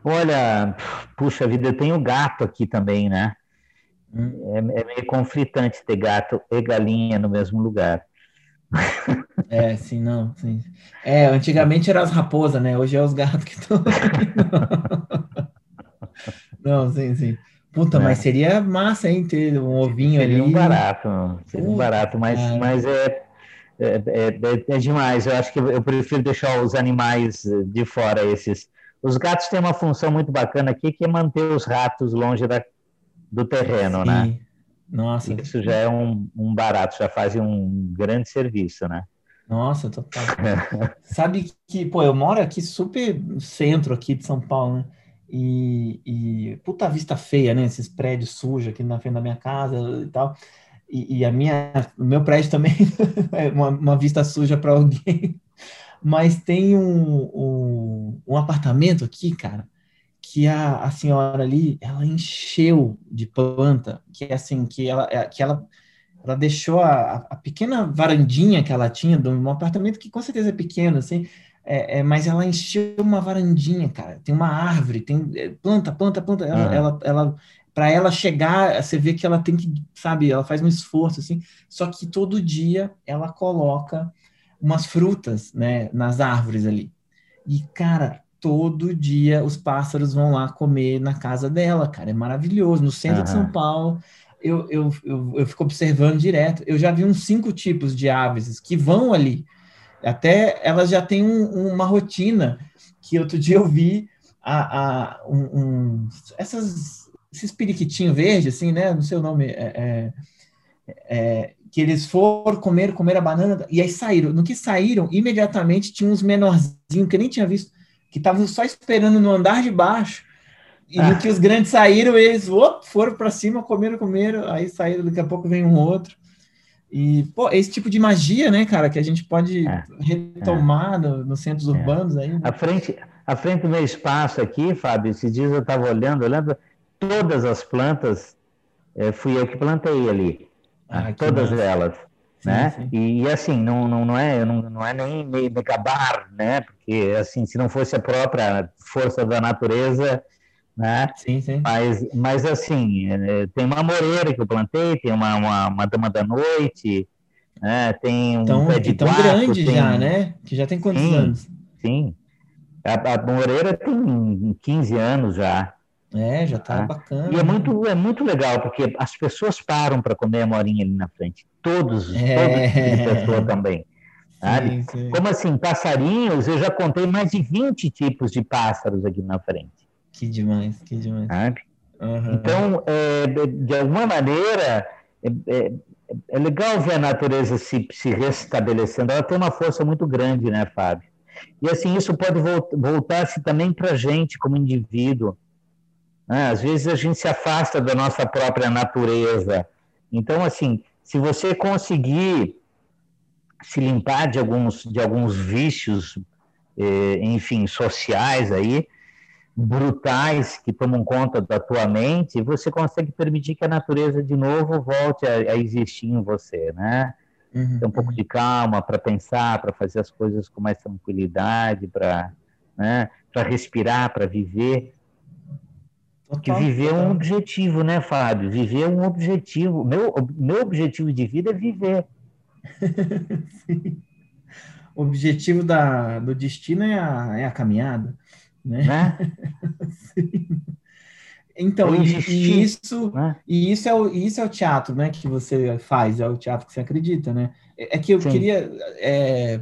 Olha, puxa vida, eu tenho gato aqui também, né? É, é meio conflitante ter gato e galinha no mesmo lugar. É, sim, não, sim. É, antigamente eram as raposas, né? Hoje é os gatos que estão. não, sim, sim. Puta, é. mas seria massa, hein, ter um ovinho seria ali. Um barato, seria um barato, mas, mas é, é, é, é, demais. Eu acho que eu prefiro deixar os animais de fora, esses. Os gatos têm uma função muito bacana aqui, que é manter os ratos longe da, do terreno, né? Sim. né? Nossa. Isso já é um, um barato, já faz um grande serviço, né? Nossa, total. Sabe que, pô, eu moro aqui super centro aqui de São Paulo, né? E, e puta vista feia, né? Esses prédios sujos aqui na frente da minha casa e tal. E, e a minha, o meu prédio também é uma, uma vista suja para alguém. Mas tem um, um, um apartamento aqui, cara, que a, a senhora ali, ela encheu de planta, que é assim, que ela, é, que ela, ela deixou a, a pequena varandinha que ela tinha de um apartamento que com certeza é pequeno, assim, é, é, mas ela encheu uma varandinha, cara. Tem uma árvore, tem é, planta, planta, planta. Ela, uhum. ela, ela para ela chegar, você vê que ela tem que, sabe, ela faz um esforço assim. Só que todo dia ela coloca umas frutas, né, nas árvores ali. E cara, todo dia os pássaros vão lá comer na casa dela, cara. É maravilhoso. No centro uhum. de São Paulo, eu, eu, eu, eu, fico observando direto. Eu já vi uns cinco tipos de aves que vão ali. Até elas já têm um, uma rotina que outro dia eu vi a, a um, um, essas, esses periquitinhos verdes, assim, né? Não sei o nome. É, é, é, que eles foram comer, comer a banana, e aí saíram. No que saíram, imediatamente tinha uns menorzinhos que nem tinha visto que estavam só esperando no andar de baixo. E ah. no que os grandes saíram, eles op, foram para cima, comeram, comeram, aí saíram, daqui a pouco vem um outro. E, pô, esse tipo de magia, né, cara, que a gente pode é, retomar é. no, nos centros é. urbanos aí. Né? À frente, à frente do meu espaço aqui, Fábio, esses dias eu estava olhando, olhando todas as plantas, é, fui eu que plantei ali. Ah, todas elas. Né? Sim. E, e, assim, não, não, não, é, não, não é nem me, me gabar, né? Porque assim, se não fosse a própria força da natureza, né? Sim, sim. Mas, mas assim, é, tem uma moreira que eu plantei, tem uma, uma, uma dama da noite, né? tem um então, pé de tão guaco, grande tem... já, né? Que já tem quantos sim, anos? Sim, a, a moreira tem 15 anos já. É, já tá, tá bacana. E é muito, é muito legal, porque as pessoas param para comer a morinha ali na frente. Todos, é. todos de pessoa também. Sim, sim. Como assim, passarinhos, eu já contei mais de 20 tipos de pássaros aqui na frente. Que demais, que demais. Sabe? Uhum. Então, é, de alguma maneira, é, é, é, legal ver a natureza se, se restabelecendo. Ela tem uma força muito grande, né, Fábio? E assim, isso pode voltar-se também para a gente como indivíduo. Né? Às vezes a gente se afasta da nossa própria natureza. Então, assim, se você conseguir se limpar de alguns, de alguns vícios, eh, enfim, sociais aí, brutais que tomam conta da tua mente, você consegue permitir que a natureza de novo volte a, a existir em você, né? Uhum. Ter um pouco de calma para pensar, para fazer as coisas com mais tranquilidade, para né, respirar, para viver. Total, viver total. é um objetivo, né, Fábio? Viver é um objetivo. Meu, meu objetivo de vida é viver. o objetivo da, do destino é a, é a caminhada né? né? então, e, e, isso, né? e isso é o isso é o teatro, né? Que você faz, é o teatro que você acredita, né? É, é que eu Sim. queria, é,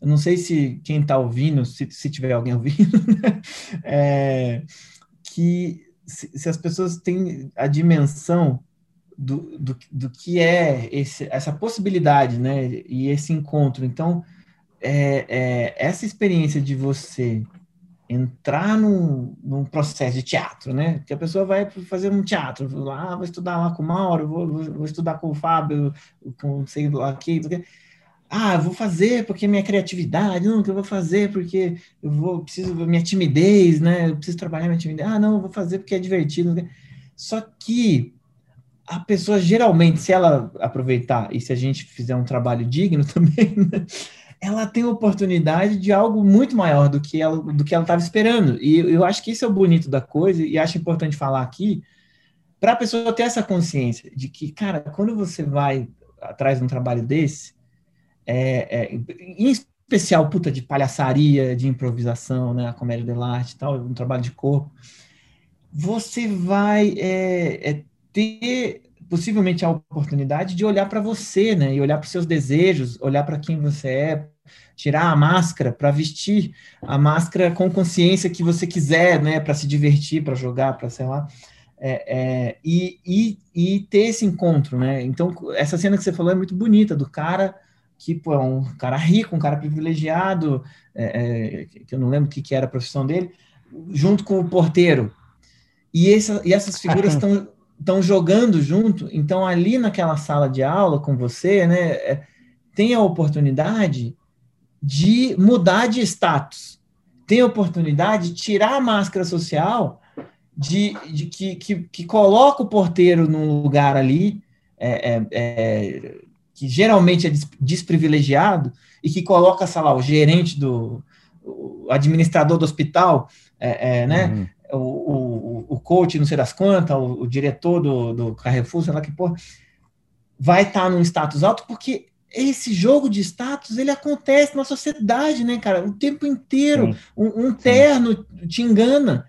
eu não sei se quem está ouvindo, se, se tiver alguém ouvindo, né? é, que se, se, as pessoas têm a dimensão do, do, do que é esse, essa possibilidade, né? E esse encontro. Então, é, é, essa experiência de você entrar num, num, processo de teatro, né? Que a pessoa vai fazer um teatro, lá, ah, vou estudar lá com o Mauro, vou, vou, vou estudar com o Fábio, com sei lá aqui, ah, vou fazer porque minha criatividade, não, que eu vou fazer porque eu vou preciso minha timidez, né? Eu preciso trabalhar minha timidez. Ah, não, eu vou fazer porque é divertido. Só que a pessoa geralmente, se ela aproveitar e se a gente fizer um trabalho digno também, né? ela tem oportunidade de algo muito maior do que ela do que ela estava esperando. E eu acho que isso é o bonito da coisa e acho importante falar aqui para a pessoa ter essa consciência de que, cara, quando você vai atrás de um trabalho desse, é, é, em especial puta de palhaçaria, de improvisação, né, a comédia de arte e tal, um trabalho de corpo, você vai é, é ter possivelmente a oportunidade de olhar para você, né? E olhar para os seus desejos, olhar para quem você é, tirar a máscara para vestir a máscara com consciência que você quiser, né? Para se divertir, para jogar, para sei lá. É, é, e, e, e, ter esse encontro, né? Então, essa cena que você falou é muito bonita, do cara que pô, é um cara rico, um cara privilegiado, é, é que eu não lembro o que, que era a profissão dele, junto com o porteiro. E, essa, e essas figuras estão estão jogando junto, então ali naquela sala de aula com você, né, é, tem a oportunidade de mudar de status, tem a oportunidade de tirar a máscara social, de, de que, que, que, coloca o porteiro num lugar ali é, é, é, que geralmente é desprivilegiado e que coloca, sei lá, o gerente do o administrador do hospital, é, é, né, uhum o, o, o coach, não sei das quantas, o, o diretor do, do Carrefour, sei lá que porra, vai estar tá num status alto, porque esse jogo de status, ele acontece na sociedade, né, cara? O tempo inteiro. Um, um, terno Sim. te engana,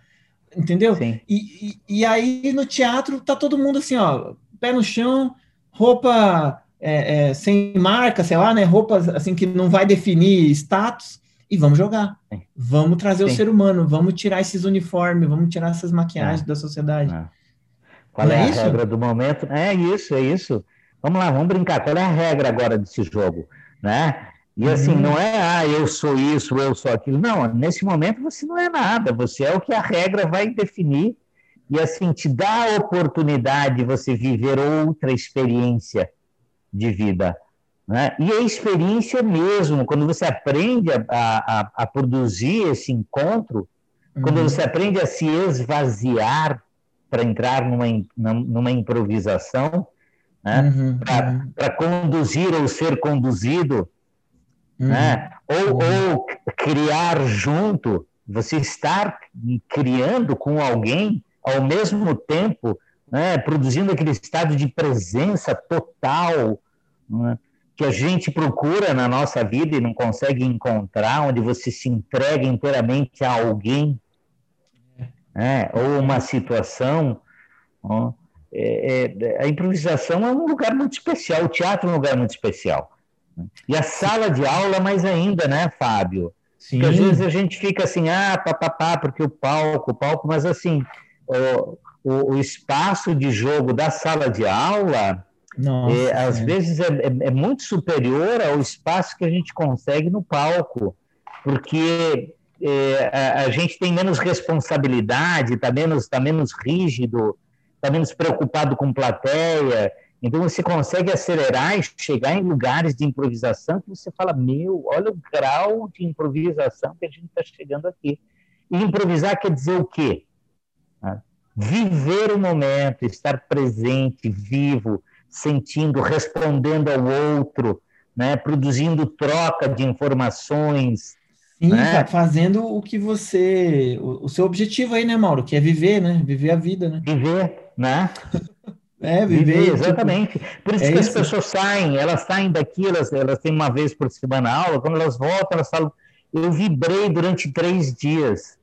entendeu? E, e, e, aí no teatro tá todo mundo assim, ó, pé no chão, roupa é, é, sem marca, sei lá, né? Roupa assim que não vai definir status e vamos jogar. Sim. Vamos trazer Sim. o ser humano, vamos tirar esses uniformes, vamos tirar essas maquiagens é. da sociedade. É. Qual é, é a regra do momento? É isso, é isso. Vamos lá, vamos brincar. Qual é a regra agora desse jogo? Né? E assim, uhum. não é, ah, eu sou isso, eu sou aquilo. Não, nesse momento você não é nada, você é o que a regra vai definir e assim, te dá a oportunidade de você viver outra experiência de vida. Né? E a experiência mesmo, quando você aprende a, a, a produzir esse encontro, uhum. quando você aprende a se esvaziar para entrar numa, numa improvisação, né? Uhum, para uhum. conduzir ou ser conduzido, uhum. né? ou, ou criar junto, você estar criando com alguém ao mesmo tempo, né? produzindo aquele estado de presença total, né? que a gente procura na nossa vida e não consegue encontrar, onde você se entrega inteiramente a alguém, né? ou uma situação. É, é, a improvisação é um lugar muito especial, o teatro é um lugar muito especial. E a sala de aula, mais ainda, né, Fábio? Sim. Porque às vezes a gente fica assim, ah, papapá, porque o palco, o palco, mas assim, o, o, o espaço de jogo da sala de aula nossa, é, às é. vezes é, é, é, muito superior ao espaço que a gente consegue no palco, porque é, a, a, gente tem menos responsabilidade, está menos, tá menos rígido, está menos preocupado com plateia. Então você consegue acelerar e chegar em lugares de improvisação que você fala, meu, olha o grau de improvisação que a gente está chegando aqui. E improvisar quer dizer o quê? Viver o momento, estar presente, vivo, sentindo, respondendo ao outro, né? produzindo troca de informações. Sim, né? fazendo o que você. O, o, seu objetivo aí, né, Mauro? Que é viver, né? Viver a vida, né? Viver, né? É, viver. viver tipo, exatamente. Tipo, por isso é que isso. as pessoas saem, elas saem daqui, elas, elas têm uma vez por semana aula, quando elas voltam, elas falam, eu vibrei durante três dias.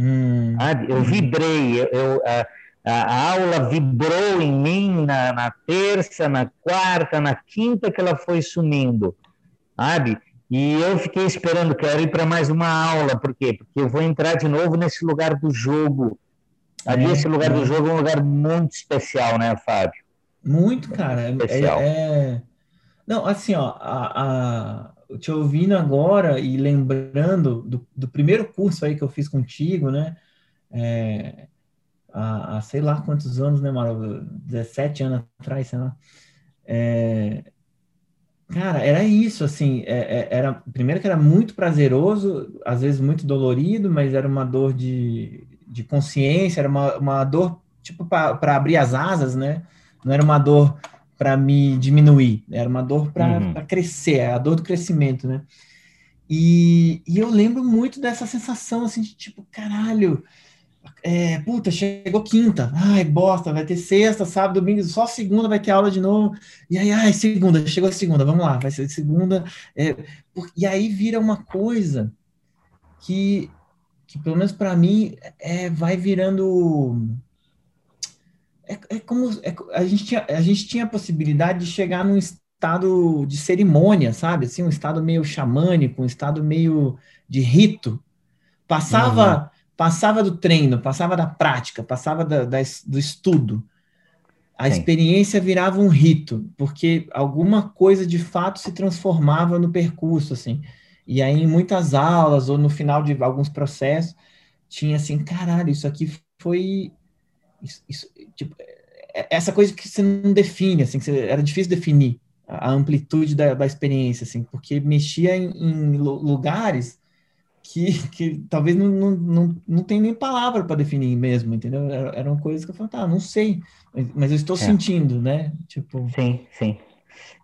Hum, eu hum. vibrei, eu, eu a, a, aula vibrou em mim na, na, terça, na quarta, na quinta que ela foi sumindo, sabe? E eu fiquei esperando, quero ir para mais uma aula, por quê? Porque eu vou entrar de novo nesse lugar do jogo. Ali, é, esse lugar é. do jogo é um lugar muito especial, né, Fábio? Muito, cara. É, especial. É, é... Não, assim, ó, a, a, te ouvindo agora e lembrando do, do primeiro curso aí que eu fiz contigo, né? É, há, há sei lá quantos anos, né, Mara? 17 anos atrás, sei lá. É, cara, era isso, assim, é, é, era, primeiro que era muito prazeroso, às vezes muito dolorido, mas era uma dor de, de consciência, era uma, uma dor, tipo, para abrir as asas, né? Não era uma dor para me diminuir, era uma dor para uhum. crescer, a dor do crescimento, né? E, e eu lembro muito dessa sensação, assim, de tipo, caralho, é, puta, chegou quinta, ai, bosta, vai ter sexta, sábado, domingo, só segunda vai ter aula de novo, e aí, ai, segunda, chegou a segunda, vamos lá, vai ser segunda, é, e aí vira uma coisa que, que pelo menos para mim, é, vai virando, é, é como, é, a, gente tinha, a gente tinha a possibilidade de chegar num estado de cerimônia, sabe, assim, um estado meio xamânico, um estado meio de rito, passava... Uhum passava do treino, passava da prática, passava da, da, do estudo. A Sim. experiência virava um rito, porque alguma coisa de fato se transformava no percurso, assim. E aí, em muitas aulas, ou no final de alguns processos, tinha assim, caralho, isso aqui foi. Isso, isso, tipo, é, essa coisa que você não define, assim, era difícil definir a amplitude da, da experiência, assim, porque mexia em, em lugares que, que talvez não, não, não, não tem nem palavra para definir mesmo, entendeu? Era, uma coisa que eu falava, tá, não sei, mas eu estou é. sentindo, né? Tipo... Sim, sim.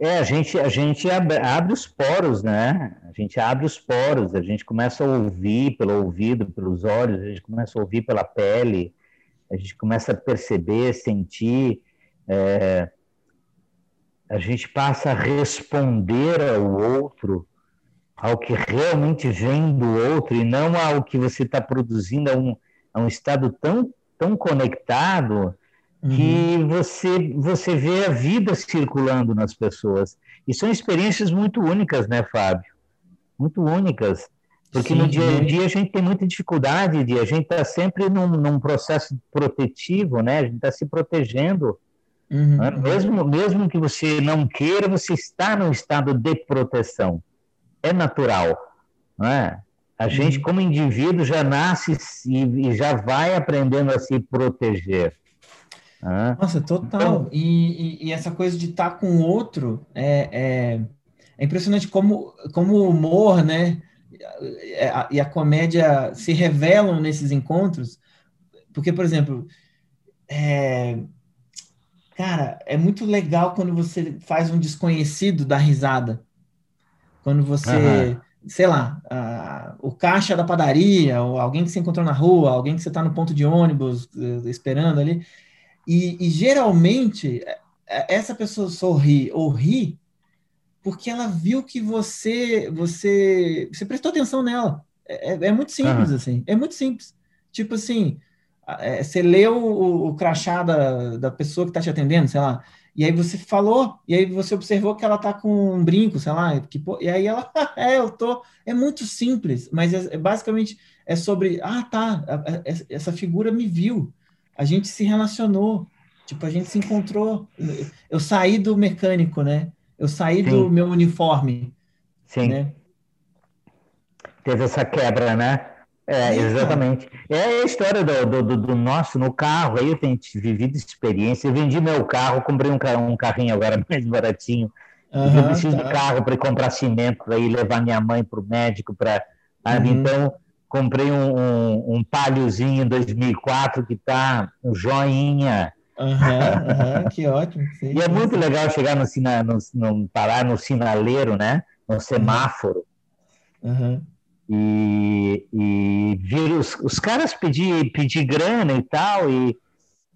É, a gente, a gente abre, abre, os poros, né? A gente abre os poros, a gente começa a ouvir pelo ouvido, pelos olhos, a gente começa a ouvir pela pele, a gente começa a perceber, sentir, é, a gente passa a responder ao outro ao que realmente vem do outro e não ao que você está produzindo, a um, a um estado tão, tão conectado que uhum. você, você vê a vida circulando nas pessoas. E são experiências muito únicas, né, Fábio? Muito únicas. Porque Sim, no dia a dia a gente tem muita dificuldade de a gente está sempre num, num, processo protetivo, né? A gente está se protegendo. Uhum. Né? Mesmo, mesmo que você não queira, você está num estado de proteção é natural. Não é? A gente, uhum. como indivíduo, já nasce e, já vai aprendendo a se proteger. Ah. Nossa, total. Então, e, e, e, essa coisa de estar tá com o outro é, é, é, impressionante como, como o humor, né? E a comédia se revelam nesses encontros. Porque, por exemplo, é, cara, é muito legal quando você faz um desconhecido dar risada. Quando você, uhum. sei lá, o caixa da padaria, ou alguém que você encontrou na rua, alguém que você está no ponto de ônibus eh, esperando ali. E, e, geralmente é, é, essa pessoa sorri ou ri porque ela viu que você você você prestou atenção nela. É, é, é muito simples uhum. assim. É muito simples. Tipo assim, é, você leu o, o crachá da, da pessoa que está te atendendo, sei lá. E aí você falou, e aí você observou que ela tá com um brinco, sei lá, que, e aí ela, é, eu tô. É muito simples, mas é, é, basicamente é sobre, ah, tá, essa figura me viu, a gente se relacionou, tipo, a gente se encontrou. Eu saí do mecânico, né? Eu saí Sim. do meu uniforme. Sim. Né? Teve essa quebra, né? É, exatamente. É a história do, do, do, nosso no carro. Aí eu tenho vivido experiência. Eu vendi meu carro, comprei um, um carrinho agora mais baratinho. Uhum, eu preciso tá. de carro para comprar cimento, para ir levar minha mãe para o médico. Pra, uhum. Então, comprei um, um, um Paliozinho 2004 que está um joinha. Uhum, uhum, que ótimo. Sim, e é muito legal chegar no, no, no, parar no sinaleiro, né? No semáforo. Uhum e, e vir os, os caras pedir, pedir grana e tal, e,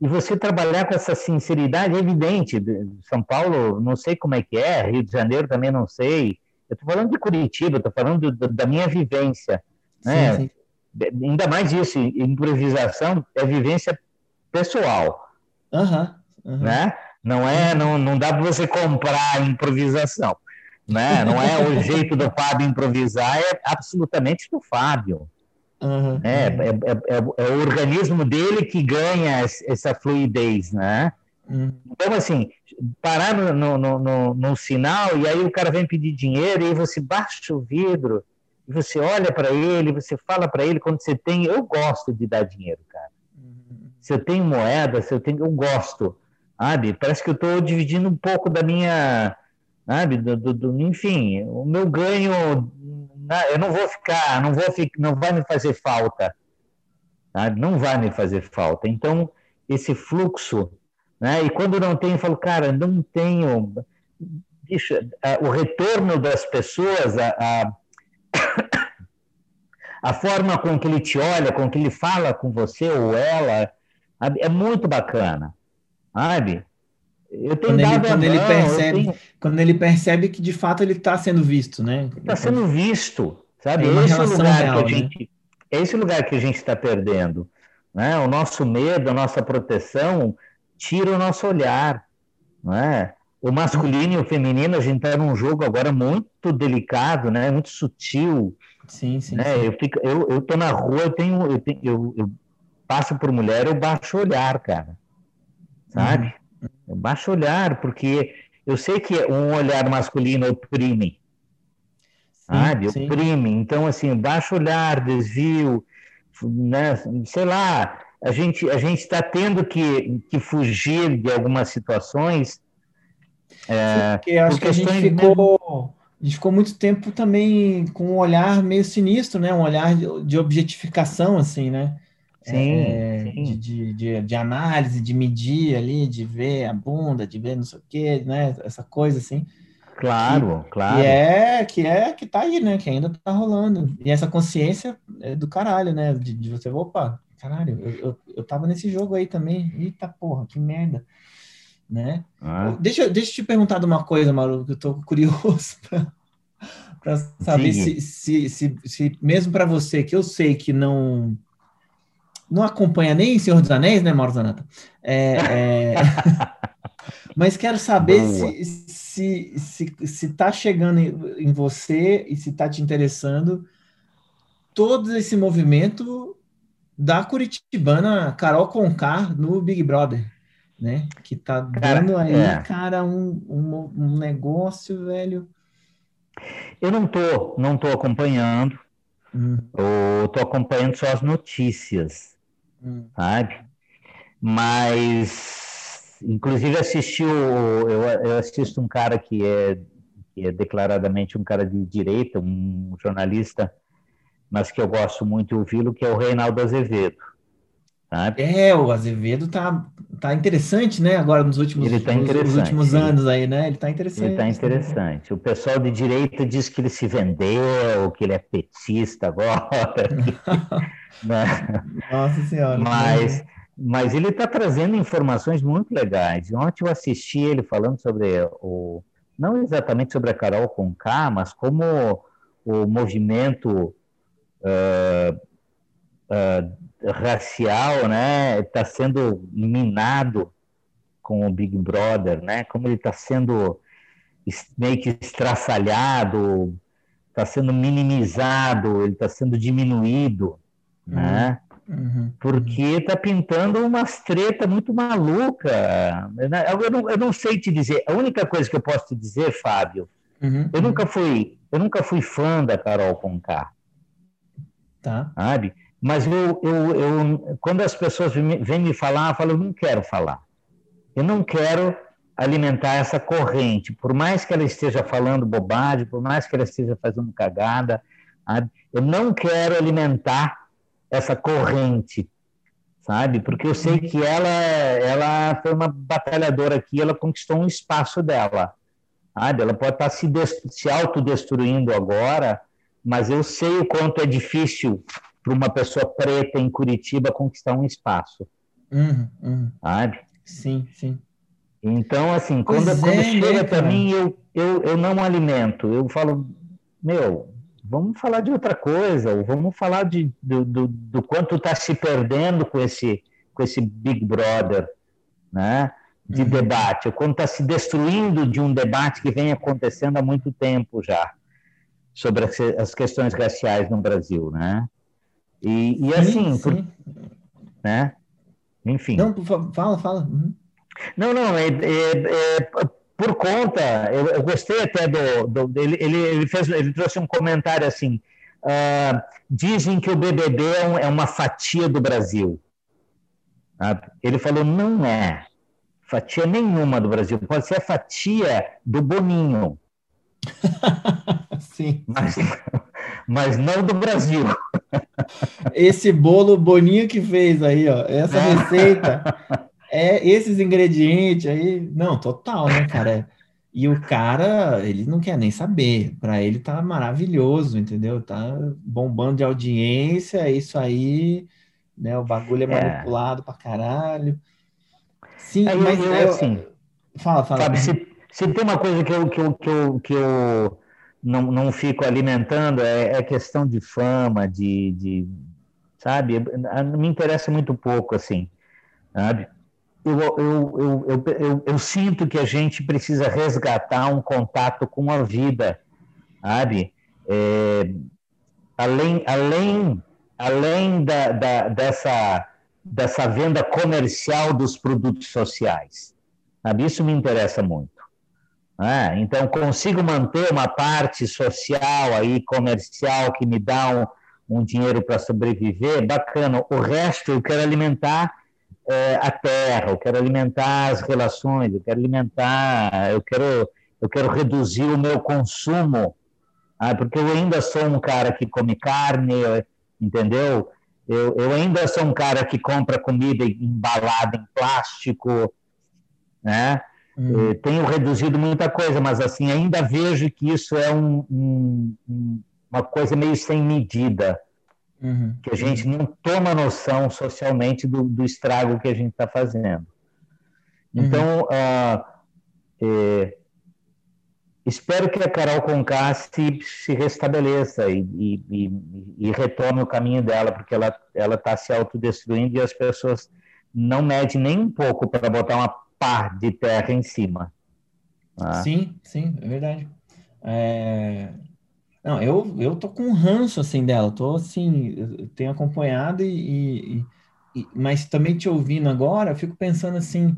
e você trabalhar com essa sinceridade é evidente. São Paulo, não sei como é que é, Rio de Janeiro também não sei. Eu estou falando de Curitiba, estou falando do, da minha vivência. Né? Sim, sim. Ainda mais isso, improvisação é vivência pessoal. Uhum, uhum. Né? Não é, não, não dá para você comprar improvisação né? Não é o jeito do Fábio improvisar, é absolutamente do Fábio. Uhum. É, é, é, é, o organismo dele que ganha essa fluidez, né? Uhum. Então, assim, parar no, no, no, no, sinal e aí o cara vem pedir dinheiro e aí você baixa o vidro e você olha para ele, você fala para ele quando você tem. Eu gosto de dar dinheiro, cara. Se eu tenho moeda, se eu tenho, eu gosto, sabe? Parece que eu estou dividindo um pouco da minha sabe? Do, do, do, enfim, o meu ganho, eu não vou ficar, não vou não vai me fazer falta, sabe? Não vai me fazer falta. Então, esse fluxo, né? E quando não tenho, eu falo, cara, não tenho. Bicho, o retorno das pessoas, a, a, a forma com que ele te olha, com que ele fala com você ou ela, é muito bacana, sabe? Eu tenho quando ele, quando ele percebe, tenho... quando ele percebe que de fato ele está sendo visto, né? Está sendo visto, sabe? É esse o lugar real, que a né? gente, né? é esse lugar que a gente está perdendo, né? O nosso medo, a nossa proteção tira o nosso olhar, né? O masculino e o feminino, a gente está num jogo agora muito delicado, né? Muito sutil. Sim, sim. Né? sim. Eu fico, eu, eu tô na rua, eu tenho, eu, tenho, eu, eu passo por mulher, eu baixo o olhar, cara, sabe? Uhum. Baixa olhar, porque eu sei que um olhar masculino oprime. Sabe? Sim. Oprime. Então, assim, baixa olhar, desvio, né? sei lá, a gente a gente está tendo que, que fugir de algumas situações. É, porque acho que a gente ficou, a gente ficou muito tempo também com um olhar meio sinistro, né? Um olhar de, de objetificação, assim, né? Sim, é, sim. De, de, de, análise, de medir ali, de ver a bunda, de ver não sei o quê, né? Essa coisa assim. Claro, que, claro. Que é, que é que tá aí, né? Que ainda tá rolando. E essa consciência é do caralho, né? De, de você, opa, caralho, eu, eu, eu tava nesse jogo aí também. Eita porra, que merda. Né? Ah. Deixa, deixa eu te perguntar de uma coisa, Maru, que eu tô curioso para saber se, se, se, se, mesmo para você, que eu sei que não não acompanha nem Senhor dos Anéis, né, Mauro Zanata? É, é... Mas quero saber se, se, se, se tá chegando em você e se tá te interessando todo esse movimento da Curitibana Carol Conká no Big Brother, né? Que tá dando cara, aí, é. cara, um, um, um negócio, velho. Eu não tô, não tô acompanhando. Hum. Eu tô acompanhando só as notícias hum. sabe? Mas inclusive assistiu, eu, eu assisto um cara que é, que é declaradamente um cara de direita, um jornalista, mas que eu gosto muito de ouvi-lo, que é o Reinaldo Azevedo. Sabe? É, o Azevedo tá, tá interessante, né? Agora nos últimos, ele tá nos, nos últimos anos aí, né? Ele tá interessante. Ele tá interessante. O pessoal de direita diz que ele se vendeu, que ele é petista agora. né? Nossa Senhora. Mas, mas ele está trazendo informações muito legais. Ontem eu assisti ele falando sobre o. Não exatamente sobre a Carol Conká, mas como o movimento. Uh, uh, racial, né, está sendo minado com o Big Brother, né? Como ele está sendo meio que estraçalhado, está sendo minimizado, ele está sendo diminuído, uhum. né? Uhum. Porque está pintando umas treta muito maluca. Eu não, eu não, sei te dizer. A única coisa que eu posso te dizer, Fábio, uhum. eu nunca fui, eu nunca fui fã da Carol Conká. Tá. Sabe? Mas eu, eu, eu, quando as pessoas vêm me falar, eu falo, eu não quero falar. Eu não quero alimentar essa corrente. Por mais que ela esteja falando bobagem, por mais que ela esteja fazendo cagada, eu não quero alimentar essa corrente, sabe? Porque eu sei que ela, ela foi uma batalhadora aqui, ela conquistou um espaço dela, sabe? Ela pode estar se, se autodestruindo agora, mas eu sei o quanto é difícil para uma pessoa preta em Curitiba conquistar um espaço. Uhum, uhum. Sabe? Sim, sim. Então, assim, quando, quando é, chega né, para mim, eu, eu, eu não alimento. Eu falo, meu, vamos falar de outra coisa, ou vamos falar de, do, do, do quanto está se perdendo com esse, com esse Big Brother, né? De uhum. debate, ou quanto está se destruindo de um debate que vem acontecendo há muito tempo já sobre as, as questões raciais no Brasil, né? E, e assim, sim, por, né? Enfim. Não, fala, fala. Uhum. Não, não, é, é, é, por conta, eu, eu, gostei até do, do ele, ele, ele, fez, ele trouxe um comentário assim, uh, dizem que o BBB é, um, é uma fatia do Brasil. Uh, ele falou, não é fatia nenhuma do Brasil, pode ser a fatia do Boninho. Sim. Mas, mas não do Brasil. Esse bolo Boninho que fez aí, ó, essa receita, é esses ingredientes aí, não, total, né, cara? E o cara, ele não quer nem saber. Para ele tá maravilhoso, entendeu? Tá bombando de audiência, é isso aí, né? O bagulho é, é. manipulado pra caralho. Sim, aí, mas eu, eu, assim, fala, fala. Sabe, se, se tem uma coisa que eu, que eu, que eu, que eu não, não fico alimentando é, é questão de fama, de, de, sabe? Me interessa muito pouco, assim, sabe? Eu, eu, eu, eu, eu, eu sinto que a gente precisa resgatar um contato com a vida, sabe? É, além, além, além da, da, dessa, dessa venda comercial dos produtos sociais, sabe? Isso me interessa muito. Né? Então, consigo manter uma parte social aí, comercial, que me dá um, um dinheiro para sobreviver, bacana. O resto eu quero alimentar é, a terra, eu quero alimentar as relações, eu quero alimentar, eu quero, eu quero reduzir o meu consumo, ah, porque eu ainda sou um cara que come carne, entendeu? Eu, eu ainda sou um cara que compra comida embalada em plástico, né? Hum. tenho reduzido muita coisa, mas assim ainda vejo que isso é um, um, uma coisa meio sem medida, uhum. que a gente não toma noção socialmente do, do estrago que a gente está fazendo. Uhum. Então, uh, é, espero que a Carol Conká se, se restabeleça e, e, e, e, retome o caminho dela, porque ela está se autodestruindo e as pessoas não medem nem um pouco para botar uma pá de terra em cima. Ah. Sim, sim, é verdade. É... Não, eu, eu tô com um ranço, assim, dela. Tô, assim, eu tenho acompanhado e, e, e... Mas também te ouvindo agora, fico pensando, assim...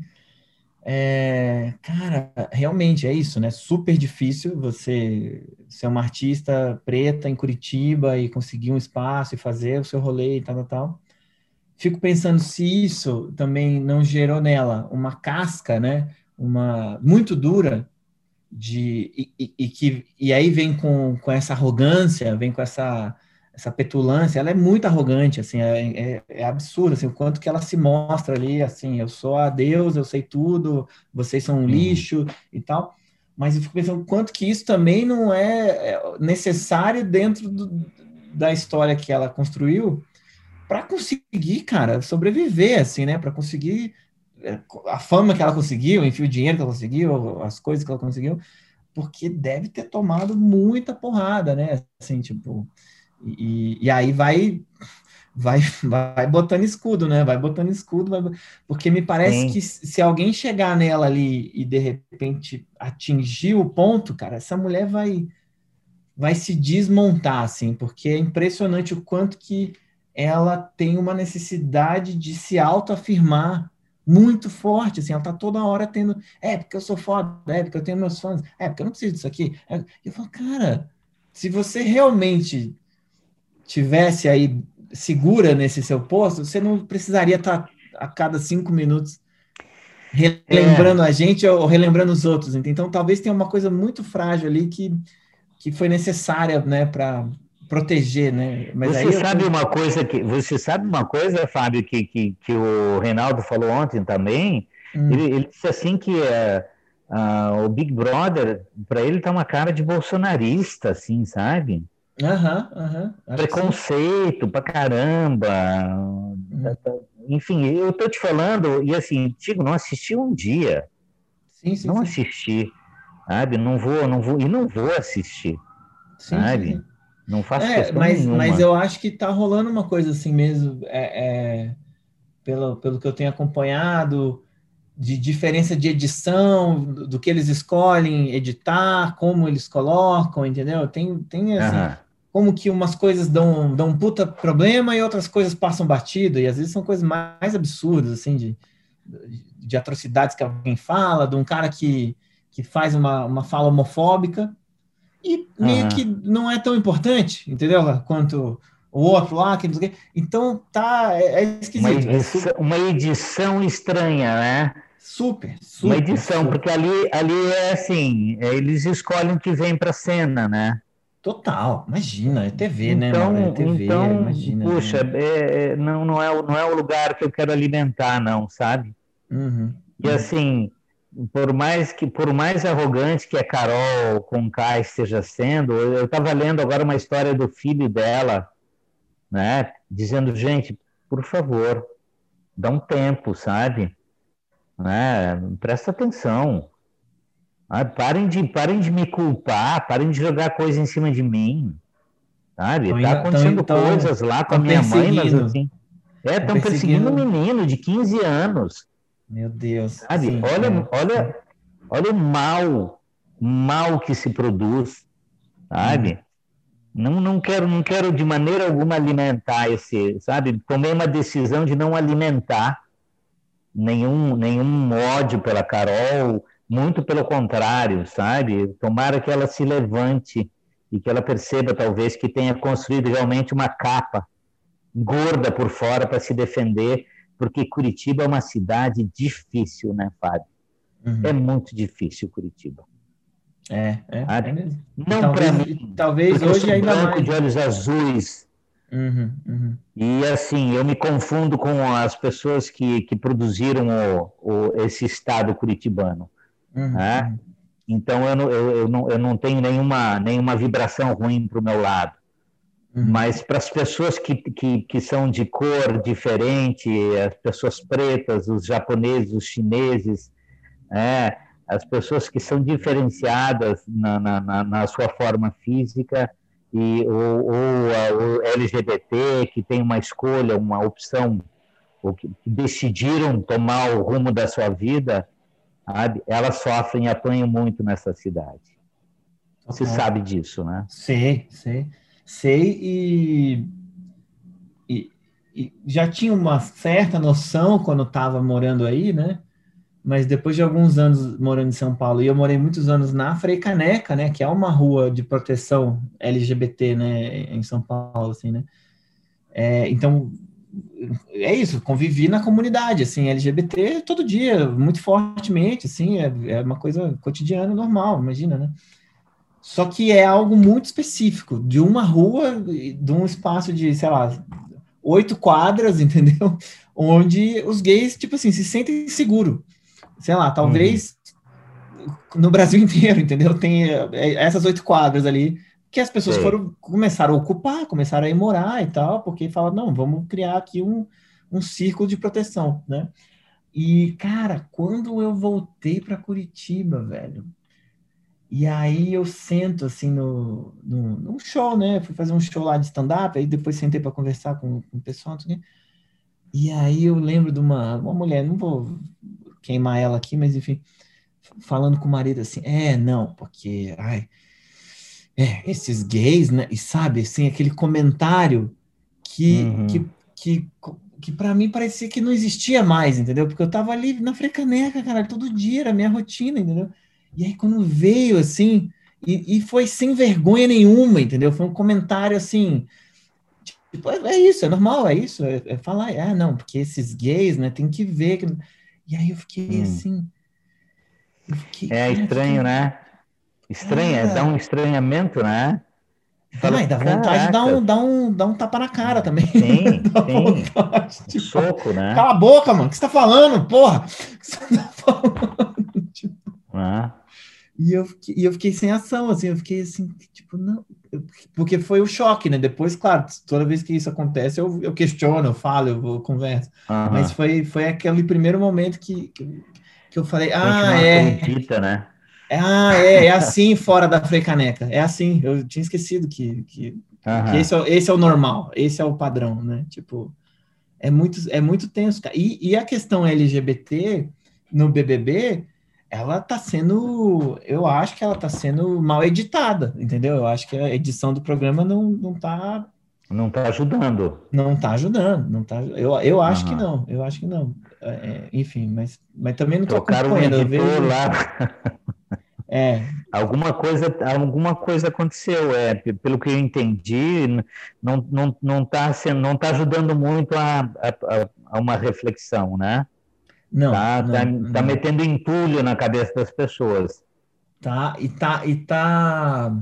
É... Cara, realmente é isso, né? Super difícil você ser uma artista preta em Curitiba e conseguir um espaço e fazer o seu rolê e tal, tal, tal fico pensando se isso também não gerou nela uma casca, né? Uma muito dura de e, e, e que e aí vem com, com essa arrogância, vem com essa essa petulância, ela é muito arrogante, assim, é, é, é, absurdo, assim, o quanto que ela se mostra ali, assim, eu sou a Deus, eu sei tudo, vocês são um uhum. lixo e tal, mas eu fico pensando quanto que isso também não é, é necessário dentro do, da história que ela construiu para conseguir, cara, sobreviver, assim, né, para conseguir é, a fama que ela conseguiu, enfim, o dinheiro que ela conseguiu, as coisas que ela conseguiu, porque deve ter tomado muita porrada, né, assim, tipo... E, e aí vai, vai, vai botando escudo, né? Vai botando escudo, vai... porque me parece Sim. que se alguém chegar nela ali e de repente atingir o ponto, cara, essa mulher vai vai se desmontar, assim, porque é impressionante o quanto que ela tem uma necessidade de se autoafirmar muito forte, assim, ela tá toda hora tendo, é, porque eu sou foda, é, porque eu tenho meus fãs, é, porque eu não preciso disso aqui. É, eu falo, cara, se você realmente tivesse aí segura nesse seu posto, você não precisaria estar a cada cinco minutos relembrando é. a gente ou relembrando os outros. Então, talvez tenha uma coisa muito frágil ali que, que foi necessária, né, para proteger, né? Mas você sabe eu... uma coisa que você sabe uma coisa, Fábio, que, que, que o Reinaldo falou ontem também. Hum. Ele, ele, disse assim que uh, uh, o Big Brother para ele tá uma cara de bolsonarista, assim, sabe? Aham, aham. Preconceito pra caramba. Hum. Enfim, eu tô te falando, e assim, digo, não assisti um dia. Sim, sim, não sim. assisti, sabe? Não vou, não vou, e não vou assistir, sim, sabe? Sim. Não faço é, mas, nenhuma. mas eu acho que tá rolando uma coisa assim mesmo, é, é, pelo, pelo que eu tenho acompanhado, de diferença de edição, do, do, que eles escolhem editar, como eles colocam, entendeu? Tem, tem assim, uhum como que umas coisas dão, dão um puta problema e outras coisas passam batido, e às vezes são coisas mais absurdas, assim, de, de atrocidades que alguém fala, de um cara que, que faz uma, uma fala homofóbica, e meio uhum. que não é tão importante, entendeu? Quanto o outro lá, que não sei o quê. Então, tá, é, é esquisito. Uma edição, uma edição estranha, né? Super, super. Uma edição, super. porque ali, ali é assim, eles escolhem o que vem para cena, né? Total, imagina, é TV, né, então, né, mano? É TV, então, imagina. Puxa, né? é, é, não, não, é, não é o lugar que eu quero alimentar, não, sabe? Uhum, e uhum. assim, por mais que por mais arrogante que a Carol Conká esteja sendo, eu estava lendo agora uma história do filho dela, né? Dizendo, gente, por favor, dá um tempo, sabe? Né? Presta atenção. Ah, parem, de, parem de me culpar, parem de jogar coisa em cima de mim. Sabe? Tá acontecendo tão, coisas lá com a minha mãe, mas assim. É, estão perseguindo um menino de 15 anos. Meu Deus. Sabe? Sim, olha, olha, olha o mal, mal que se produz, sabe? Hum. Não, não quero, não quero de maneira alguma alimentar esse, sabe? Tomei uma decisão de não alimentar nenhum, nenhum ódio pela Carol, muito pelo contrário, sabe? Tomara que ela se levante e que ela perceba, talvez, que tenha construído realmente uma capa gorda por fora para se defender, porque Curitiba é uma cidade difícil, né, Fábio? Uhum. É muito difícil Curitiba. É, é. é Não para mim. Talvez hoje ainda mais. de olhos azuis. Uhum, uhum. E assim, eu me confundo com as pessoas que, que produziram o, o, esse estado curitibano. Uhum. Né? Então eu não, eu, eu, não, eu não tenho nenhuma, nenhuma vibração ruim para o meu lado. Uhum. Mas para as pessoas que, que, que são de cor diferente, as pessoas pretas, os japoneses, os chineses, é, as pessoas que são diferenciadas na, na, na sua forma física, e ou, ou, o LGBT que tem uma escolha, uma opção, ou que decidiram tomar o rumo da sua vida, sabe? Elas sofrem e apanham muito nessa cidade. Você sabe disso, né? Sei, sei. Sei e, e, e já tinha uma certa noção quando estava morando aí, né? Mas depois de alguns anos morando em São Paulo, e eu morei muitos anos na Frei Caneca, né? Que é uma rua de proteção LGBT, né? Em São Paulo, assim, né? É, então, é isso, convivi na comunidade, assim, LGBT todo dia, muito fortemente, assim, é, é uma coisa cotidiana, normal, imagina, né? Só que é algo muito específico, de uma rua, de um espaço de, sei lá, oito quadras, entendeu? Onde os gays, tipo assim, se sentem seguro. Sei lá, talvez uhum. no Brasil inteiro, entendeu? Tem é, essas oito quadras ali que as pessoas Sim. foram começaram a ocupar, começaram a ir morar e tal, porque falaram, não, vamos criar aqui um, um círculo de proteção, né? E, cara, quando eu voltei para Curitiba, velho, e aí eu sento assim no, no, num show, né? Fui fazer um show lá de stand-up, aí depois sentei para conversar com, com o pessoal. Assim, e aí eu lembro de uma, uma mulher, não vou queimar ela aqui, mas enfim, falando com o marido assim, é, não, porque, ai, é, esses gays, né? E sabe, assim, aquele comentário que, uhum. que, que, que para mim parecia que não existia mais, entendeu? Porque eu tava ali na frecaneca, cara, todo dia, era a minha rotina, entendeu? E aí quando veio, assim, e, e foi sem vergonha nenhuma, entendeu? Foi um comentário, assim, tipo, é, é isso, é normal, é isso, é, é, falar, ah, não, porque esses gays, né, tem que ver. Que... E aí eu fiquei, hum. assim... Eu fiquei, é estranho, né? Estranha, é. dá um estranhamento, né? Fala, dá vontade de dar um, dar, um, dar um tapa na cara também. Sim, sim. Vontade, tipo, Soco, né? Cala a boca, mano. O que você tá falando, porra? O que você tá falando? tipo, ah. E eu, fiquei, e eu fiquei sem ação, assim, eu fiquei assim, tipo, não. porque foi o choque, né? Depois, claro, toda vez que isso acontece, eu, eu questiono, eu falo, eu, eu converso. Mas foi, foi aquele primeiro momento que, que, que eu falei, ah, é. Né? Ah, é, é assim fora da Caneca. É assim. Eu tinha esquecido que, que, que esse, é, esse é o normal, esse é o padrão, né? Tipo, é muito, é muito tenso. E, e a questão LGBT no BBB, ela tá sendo, eu acho que ela tá sendo mal editada, entendeu? Eu acho que a edição do programa não, não tá não tá ajudando. Não tá ajudando, não tá. Eu, eu acho uhum. que não, eu acho que não. É, é enfim, mas, mas também não tô acompanhando. Eu vejo... lá. É. Alguma coisa, alguma coisa aconteceu, é, pelo que eu entendi, não não não está sendo, não tá ajudando muito a, a, a, uma reflexão, né? Não, tá, não, tá, não. tá metendo entulho na cabeça das pessoas. Tá, e tá e tá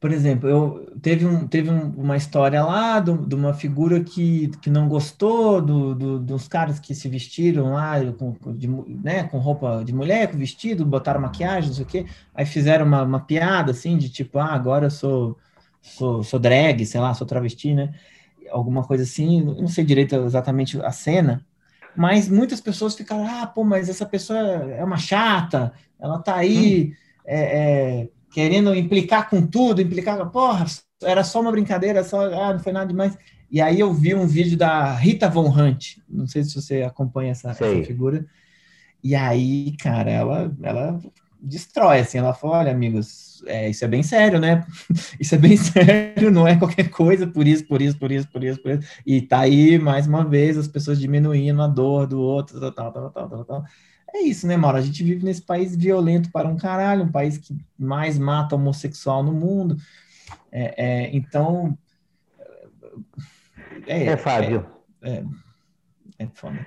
por exemplo, eu teve, um, teve um, uma história lá do, de uma figura que, que não gostou do, do, dos caras que se vestiram lá com, de, né, com roupa de mulher, com vestido, botaram maquiagem, não sei o quê. Aí fizeram uma, uma piada assim de tipo, ah, agora eu sou, sou, sou drag, sei lá, sou travesti, né? Alguma coisa assim, não sei direito exatamente a cena, mas muitas pessoas ficaram, ah, pô, mas essa pessoa é uma chata, ela tá aí. Hum. É, é, querendo implicar com tudo, implicar, porra, era só uma brincadeira, só, ah, não foi nada demais. E aí eu vi um vídeo da Rita Von Hunt, não sei se você acompanha essa, essa figura. E aí, cara, ela, ela destrói, assim, ela fala, olha, amigos, é, isso é bem sério, né? Isso é bem sério, não é qualquer coisa, por isso, por isso, por isso, por isso, por isso. E tá aí, mais uma vez, as pessoas diminuindo a dor do outro, tal, tal, tal, tal, tal é isso, né, Mauro? A gente vive nesse país violento para um caralho, um país que mais mata homossexual no mundo. É, é, então. É, é Fábio. É, é, é foda.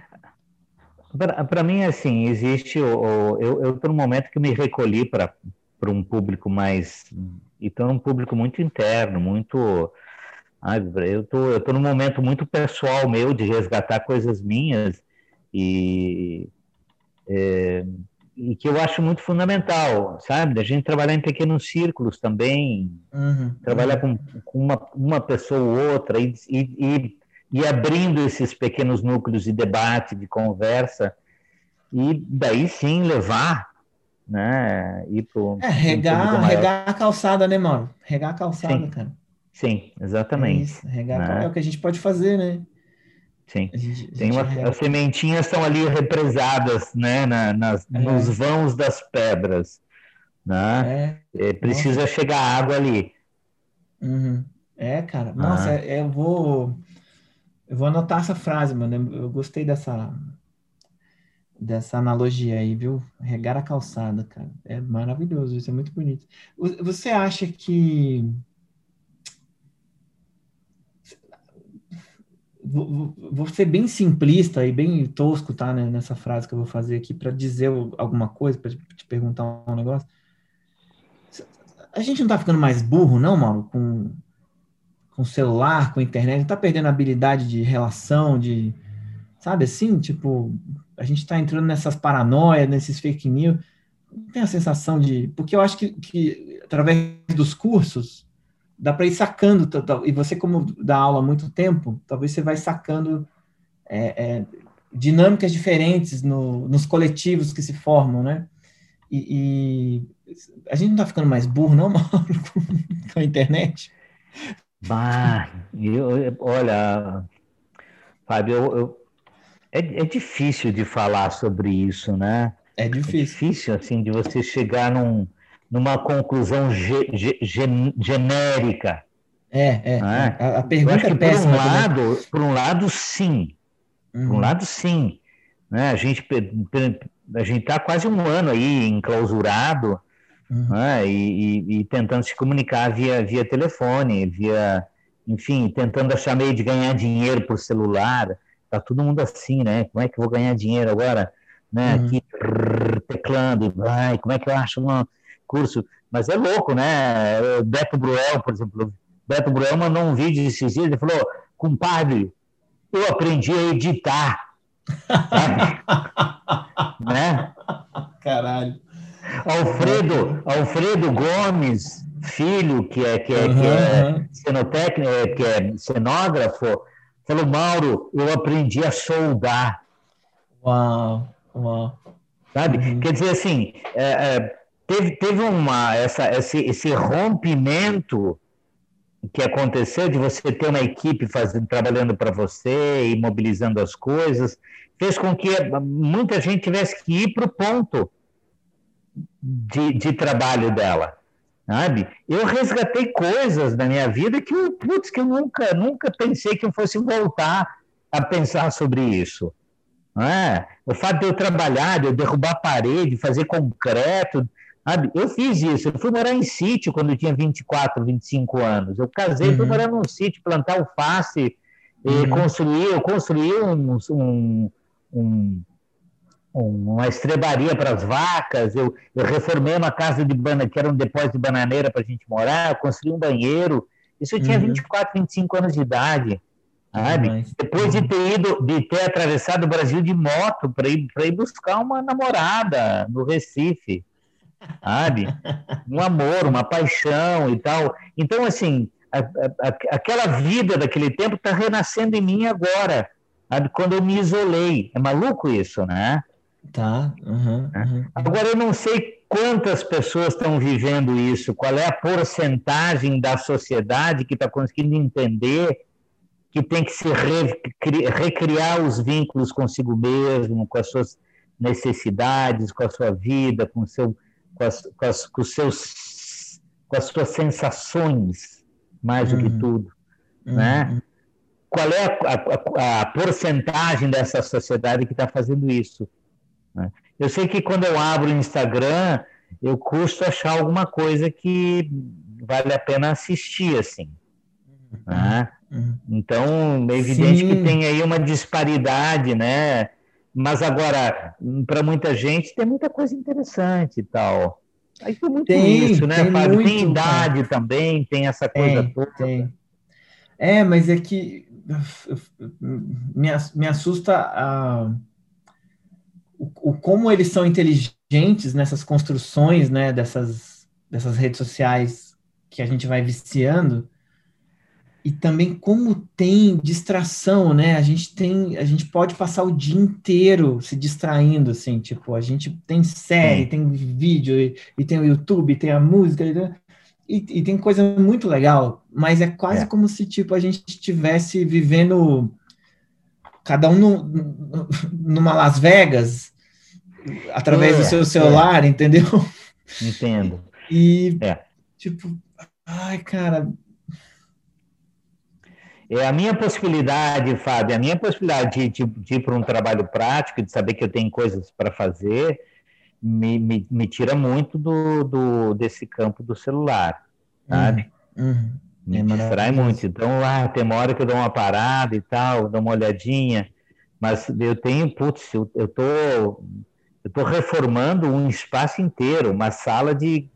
Para mim, assim, existe. O, o eu estou num momento que me recolhi para um público mais. E estou num público muito interno, muito. eu tô, eu tô num momento muito pessoal meu de resgatar coisas minhas e é, e que eu acho muito fundamental, sabe? Da gente trabalhar em pequenos círculos também, uhum, trabalhar uhum. Com, com, uma, uma pessoa ou outra e, e, e, abrindo esses pequenos núcleos de debate, de conversa, e daí sim levar, né? Ir pro, é, regar, regar a calçada, né, mano? Regar a calçada, sim. cara. Sim, exatamente. É, isso, regar né? é o que a gente pode fazer, né? Sim. A gente, a uma, as sementinhas estão ali represadas né, na, nas, é. nos vãos das pedras. Né? É. é precisa Nossa. chegar água ali. Uhum. É, cara. Nossa, ah. eu vou. Eu vou anotar essa frase, mano. Eu gostei dessa, dessa analogia aí, viu? Regar a calçada, cara. É maravilhoso, isso é muito bonito. Você acha que vou, vou, ser bem simplista e bem tosco, tá, né, nessa frase que eu vou fazer aqui para dizer alguma coisa, para te perguntar um negócio. A gente não tá ficando mais burro, não, Mauro, com, com celular, com internet, não tá perdendo a habilidade de relação, de, sabe assim, tipo, a gente tá entrando nessas paranoias, nesses fake news, tem a sensação de, porque eu acho que, que através dos cursos, dá para ir sacando, e você como dá aula há muito tempo, talvez você vai sacando é, é, dinâmicas diferentes no, nos coletivos que se formam, né? E, e a gente não está ficando mais burro, não, Mauro, com a internet? Bah, eu, olha, Fábio, eu, eu, é, é difícil de falar sobre isso, né? É difícil. É difícil, assim, de você chegar num, numa conclusão ge, ge, genérica. É, é. é? A, a, pergunta é péssima. Por um, lado, por um lado, sim. Uhum. Por um uhum. lado, sim. Né? A gente a gente está quase um ano aí enclausurado uhum. né? e, e, e, tentando se comunicar via, via telefone, via, enfim, tentando achar meio de ganhar dinheiro por celular. Tá todo mundo assim, né? Como é que eu vou ganhar dinheiro agora? Né? Uhum. Aqui teclando, vai, como é que eu acho uma curso, mas é louco, né? Beto Bruel, por exemplo, Beto Bruel mandou um vídeo esses dias, ele falou, compadre, eu aprendi a editar. né? Caralho. Alfredo, Alfredo Gomes, filho, que é, que é, uhum, que é, cenotécnico, é, que é cenógrafo, falou, Mauro, eu aprendi a soldar. Uau, uau. Sabe? Uhum. Quer dizer assim, é, é, teve, teve uma, essa, esse, esse rompimento que aconteceu de você ter uma equipe fazendo, trabalhando para você e mobilizando as coisas, fez com que muita gente tivesse que ir para o ponto de, de trabalho dela. Sabe? Eu resgatei coisas na minha vida que eu, putz, que eu nunca, nunca pensei que eu fosse voltar a pensar sobre isso. É? O fato de eu trabalhar, de eu derrubar parede, fazer concreto, Sabe? Eu fiz isso. Eu fui morar em sítio quando eu tinha 24, 25 anos. Eu casei, uhum. fui morar num sítio, plantar alface, uhum. construir. Eu construí um, um, um, uma estrebaria para as vacas. Eu, eu reformei uma casa de banana, que era um depósito de bananeira para a gente morar. Eu construí um banheiro. Isso eu tinha uhum. 24, 25 anos de idade. Sabe? Depois de ter ido, de ter atravessado o Brasil de moto para ir, ir buscar uma namorada no Recife sabe? Um amor, uma paixão e tal. Então, assim, a, a, aquela vida daquele tempo está renascendo em mim agora, sabe? Quando eu me isolei. É maluco isso, né? Tá. Uhum, uhum. Agora, eu não sei quantas pessoas estão vivendo isso, qual é a porcentagem da sociedade que está conseguindo entender que tem que se recriar os vínculos consigo mesmo, com as suas necessidades, com a sua vida, com seu com as, com as, com os seus, com as suas sensações, mais uhum. do que uhum. tudo, uhum. né? Qual é a, a, a, porcentagem dessa sociedade que está fazendo isso? Né? Eu sei que quando eu abro o Instagram, eu custo achar alguma coisa que vale a pena assistir, assim. Né? Uhum. Então, é evidente Sim. que tem aí uma disparidade, né? Mas agora, para muita gente, tem muita coisa interessante e tal. Aí tem muito tem, isso, né, tem Fábio? Muito, tem idade cara. também, tem essa coisa tem, toda. Tem. É, mas é que me, me assusta a, o, o, como eles são inteligentes nessas construções, né, dessas, dessas redes sociais que a gente vai viciando, e também como tem distração, né? A gente tem, a gente pode passar o dia inteiro se distraindo, assim, tipo, a gente tem série, tem vídeo, e, e tem o YouTube, tem a música, e, e, tem coisa muito legal, mas é quase é. como se, tipo, a gente estivesse vivendo cada um no, numa Las Vegas, através é, do seu celular, é. entendeu? Entendo. E, é. tipo, ai, cara, é a minha possibilidade, Fábio, a minha possibilidade de, de, de ir para um trabalho prático, de saber que eu tenho coisas para fazer, me, me, me, tira muito do, do, desse campo do celular, sabe? Uhum. uhum. Me é distrai muito. Então, ah, tem uma hora que eu dou uma parada e tal, dou uma olhadinha, mas eu tenho, putz, eu, eu tô eu tô reformando um espaço inteiro, uma sala de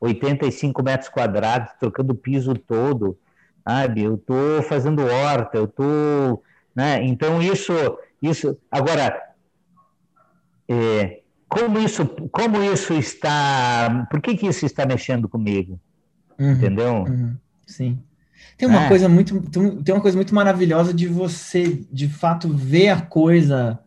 85 metros quadrados, trocando o piso todo, sabe? Eu tô fazendo horta, eu tô, né? Então isso, isso. Agora, é, como isso, como isso está? Por que que isso está mexendo comigo? Uhum, Entendeu? Uhum, sim. Tem uma é. coisa muito, tem uma coisa muito maravilhosa de você, de fato, ver a coisa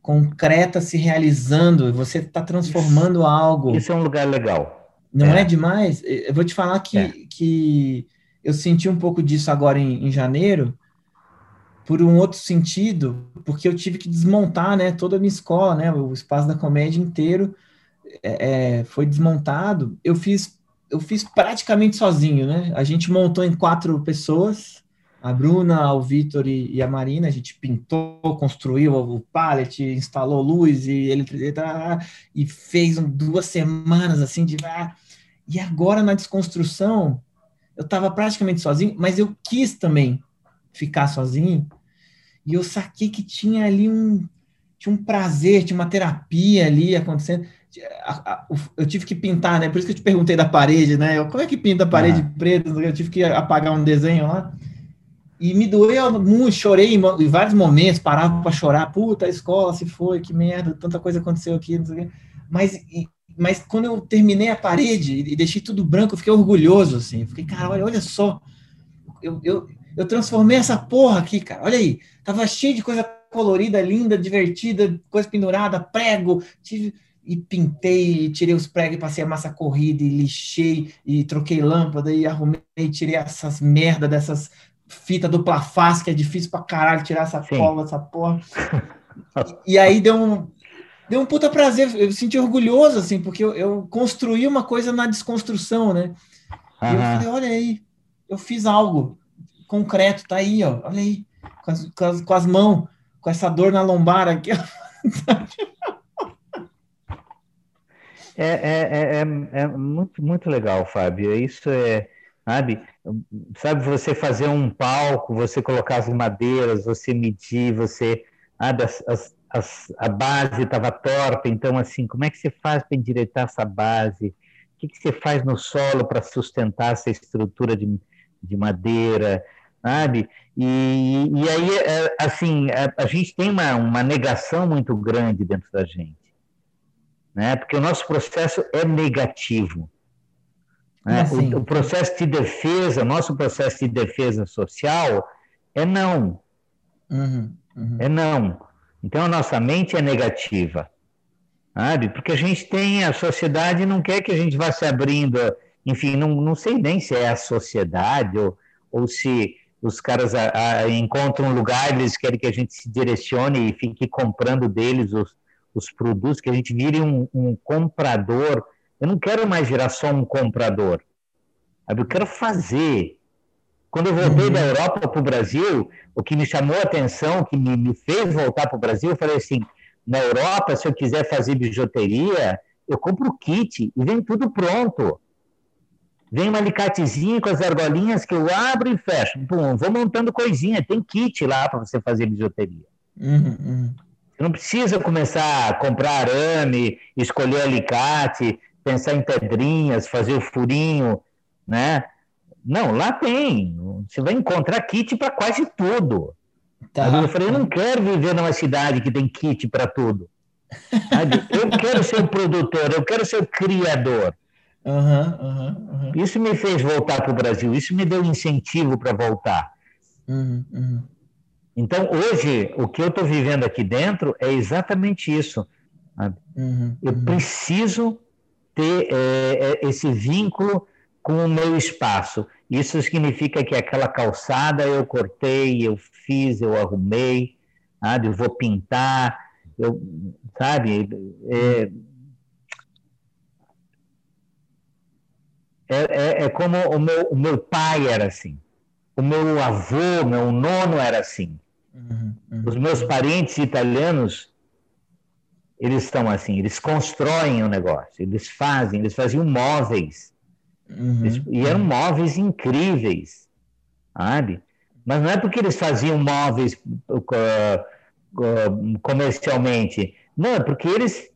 concreta se realizando. Você está transformando isso, algo. Isso é um lugar legal. Não é, é demais? Eu vou te falar que, é. que eu senti um pouco disso agora em, em, janeiro, por um outro sentido, porque eu tive que desmontar, né, toda a minha escola, né, o espaço da comédia inteiro é, é foi desmontado. Eu fiz eu fiz praticamente sozinho, né? A gente montou em quatro pessoas, a Bruna, o Vitor e, e, a Marina, a gente pintou, construiu o pallet, instalou luz e ele e fez duas semanas assim de e agora na desconstrução eu estava praticamente sozinho, mas eu quis também ficar sozinho. E eu saquei que tinha ali um tinha um prazer, tinha uma terapia ali acontecendo eu tive que pintar, né? Por isso que eu te perguntei da parede, né? Eu, como é que pinta a parede ah. preta? Eu tive que apagar um desenho lá. E me doeu muito, chorei em, vários momentos, parava para chorar. Puta, a escola se foi, que merda, tanta coisa aconteceu aqui. Mas, mas quando eu terminei a parede e deixei tudo branco, eu fiquei orgulhoso, assim. fiquei, cara, olha, olha só. Eu, eu, eu transformei essa porra aqui, cara. Olha aí. Tava cheio de coisa colorida, linda, divertida, coisa pendurada, prego. Tive e pintei, e tirei os pregos, e passei a massa corrida e lixei e troquei lâmpada e arrumei, tirei essas merda dessas fitas do plafaz que é difícil pra caralho tirar essa Sim. cola, essa porra. e, e, aí deu um deu um puta prazer, eu me senti orgulhoso assim, porque eu, eu construí uma coisa na desconstrução, né? Uhum. E eu falei, olha aí, eu fiz algo concreto, tá aí, ó, olha aí, com as, com as, com as mãos, com essa dor na lombar aqui. É, é, é, é, muito, muito legal, Fábio. Isso é, sabe, sabe, você fazer um palco, você colocar as madeiras, você medir, você, as, as, a base estava torta, então, assim, como é que você faz para endireitar essa base? O que, que você faz no solo para sustentar essa estrutura de, de madeira? sabe? E, e aí, assim, a, a gente tem uma, uma negação muito grande dentro da gente né? porque o nosso processo é negativo. Né? Assim? O, o, processo de defesa, nosso processo de defesa social é não. Uhum, uhum. É não. Então a nossa mente é negativa. Sabe? Porque a gente tem, a sociedade não quer que a gente vá se abrindo, enfim, não, não sei nem se é a sociedade ou, ou se os caras a, a, encontram um lugar, eles querem que a gente se direcione e fique comprando deles os, os produtos, que a gente vire um, um comprador. Eu não quero mais virar só um comprador. Eu quero fazer. Quando eu voltei uhum. da Europa para o Brasil, o que me chamou a atenção, o que me, me fez voltar para o Brasil, eu falei assim: na Europa, se eu quiser fazer bijuteria, eu compro o kit e vem tudo pronto. Vem um alicatezinho com as argolinhas que eu abro e fecho. Pum, vou montando coisinha. Tem kit lá para você fazer bijuteria. Uhum, uhum. Não precisa começar a comprar arame, escolher alicate, pensar em pedrinhas, fazer o furinho, né? Não, lá tem. Você vai encontrar kit para quase tudo. Tá. Eu falei, eu não quero viver numa cidade que tem kit para tudo. Eu quero ser o produtor, eu quero ser o criador. Uhum, uhum, uhum. Isso me fez voltar para o Brasil, isso me deu incentivo para voltar. Então, hoje, o que eu estou vivendo aqui dentro é exatamente isso. Uhum, eu uhum. preciso ter é, é, esse vínculo com o meu espaço. Isso significa que aquela calçada eu cortei, eu fiz, eu arrumei, sabe? eu vou pintar, eu, sabe? É, é, é, é como o meu, o meu pai era assim, o meu avô, meu nono era assim. Uhum, uhum. Os meus parentes italianos, eles estão assim, eles constroem o um negócio, eles fazem, eles faziam móveis. Uhum. E eram móveis incríveis, sabe? Mas não é porque eles faziam móveis uh, uh, comercialmente, não, é porque eles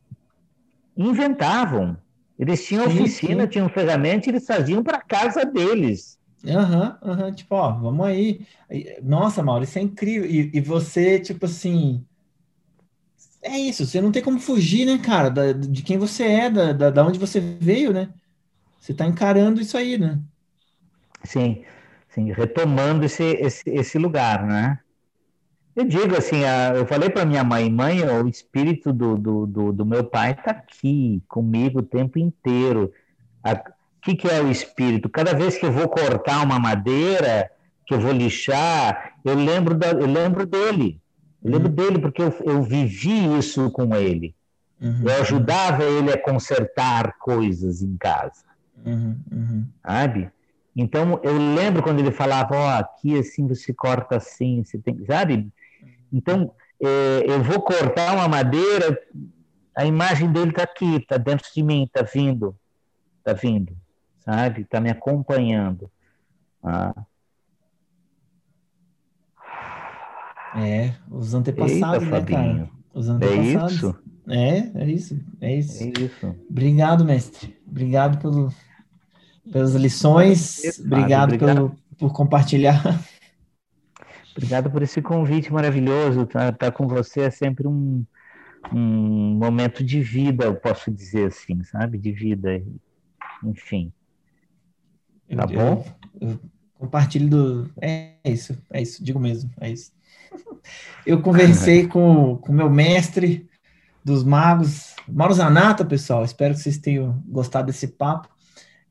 inventavam. Eles tinham sim, oficina, sim. tinham ferramenta, e eles faziam para casa deles. Aham, aham, tipo, ó, vamos aí. Nossa, Mauro, isso é incrível. E, e, você, tipo assim, é isso, você não tem como fugir, né, cara, da, de quem você é, da, da, da onde você veio, né? Você está encarando isso aí, né? Sim, sim, retomando esse, esse, esse lugar, né? Eu digo assim, eu falei para minha mãe, mãe, o espírito do, do, do, do meu pai está aqui comigo o tempo inteiro. O que, que é o espírito? Cada vez que eu vou cortar uma madeira, que eu vou lixar, eu lembro, da, eu lembro dele. Eu lembro uhum. dele porque eu, eu vivi isso com ele. Uhum. Eu ajudava ele a consertar coisas em casa. Uhum. uhum. Sabe? Então, eu lembro quando ele falava, ó, oh, aqui assim você corta assim, você tem, sabe? Então, é, eu vou cortar uma madeira, a imagem dele está aqui, está dentro de mim, está vindo, está vindo, sabe? Está me acompanhando. Ah. É, os antepassados, Eita, né, cara? Os antepassados. É isso? É, é isso, é isso. É isso. Obrigado, mestre. Obrigado pelo, pelas lições. Obrigado, obrigado. Pelo, por compartilhar. Obrigado por esse convite maravilhoso. Estar tá, tá com você é sempre um, um momento de vida, eu posso dizer assim, sabe? De vida. Enfim. Tá bom? Eu compartilho do. É isso, é isso, digo mesmo, é isso. Eu conversei com o meu mestre dos magos, Mauro Zanata, pessoal. Espero que vocês tenham gostado desse papo.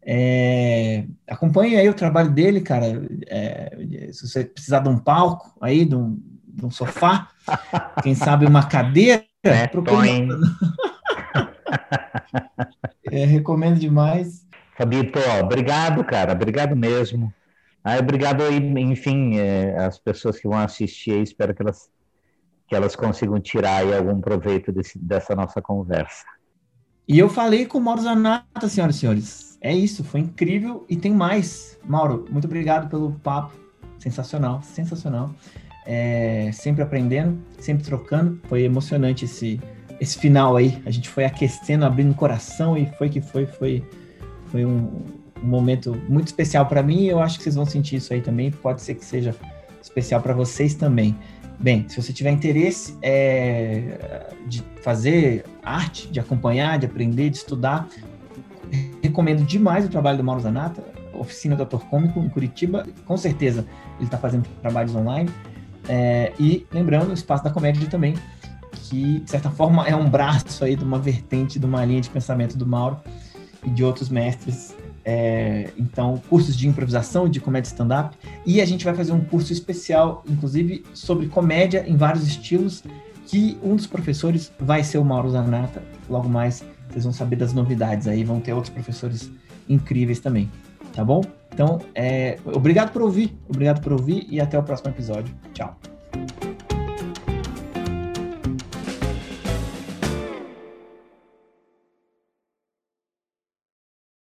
É, acompanhe aí o trabalho dele, cara. É, se você precisar de um palco aí, de um, de um sofá, quem sabe uma cadeira, é, procure. é, recomendo demais. Fabito, obrigado, cara. Obrigado mesmo. Ah, obrigado enfim, é, as pessoas que vão assistir aí, espero que elas, que elas consigam tirar algum proveito desse, dessa nossa conversa. E eu falei com o Mauro Zanata, senhoras e senhores. É isso, foi incrível e tem mais. Mauro, muito obrigado pelo papo. Sensacional, sensacional. É, sempre aprendendo, sempre trocando. Foi emocionante esse, esse final aí. A gente foi aquecendo, abrindo o coração e foi que foi, foi, foi um, um momento muito especial para mim. E eu acho que vocês vão sentir isso aí também. Pode ser que seja especial para vocês também. Bem, se você tiver interesse é, de fazer arte, de acompanhar, de aprender, de estudar, recomendo demais o trabalho do Mauro Zanata, oficina do ator cômico em Curitiba. Com certeza ele está fazendo trabalhos online. É, e lembrando o Espaço da Comédia também, que de certa forma é um braço aí de uma vertente, de uma linha de pensamento do Mauro e de outros mestres é, então, cursos de improvisação, de comédia stand-up. E a gente vai fazer um curso especial, inclusive, sobre comédia em vários estilos, que um dos professores vai ser o Mauro Zanata. Logo mais, vocês vão saber das novidades aí, vão ter outros professores incríveis também, tá bom? Então, é, obrigado por ouvir, obrigado por ouvir e até o próximo episódio. Tchau.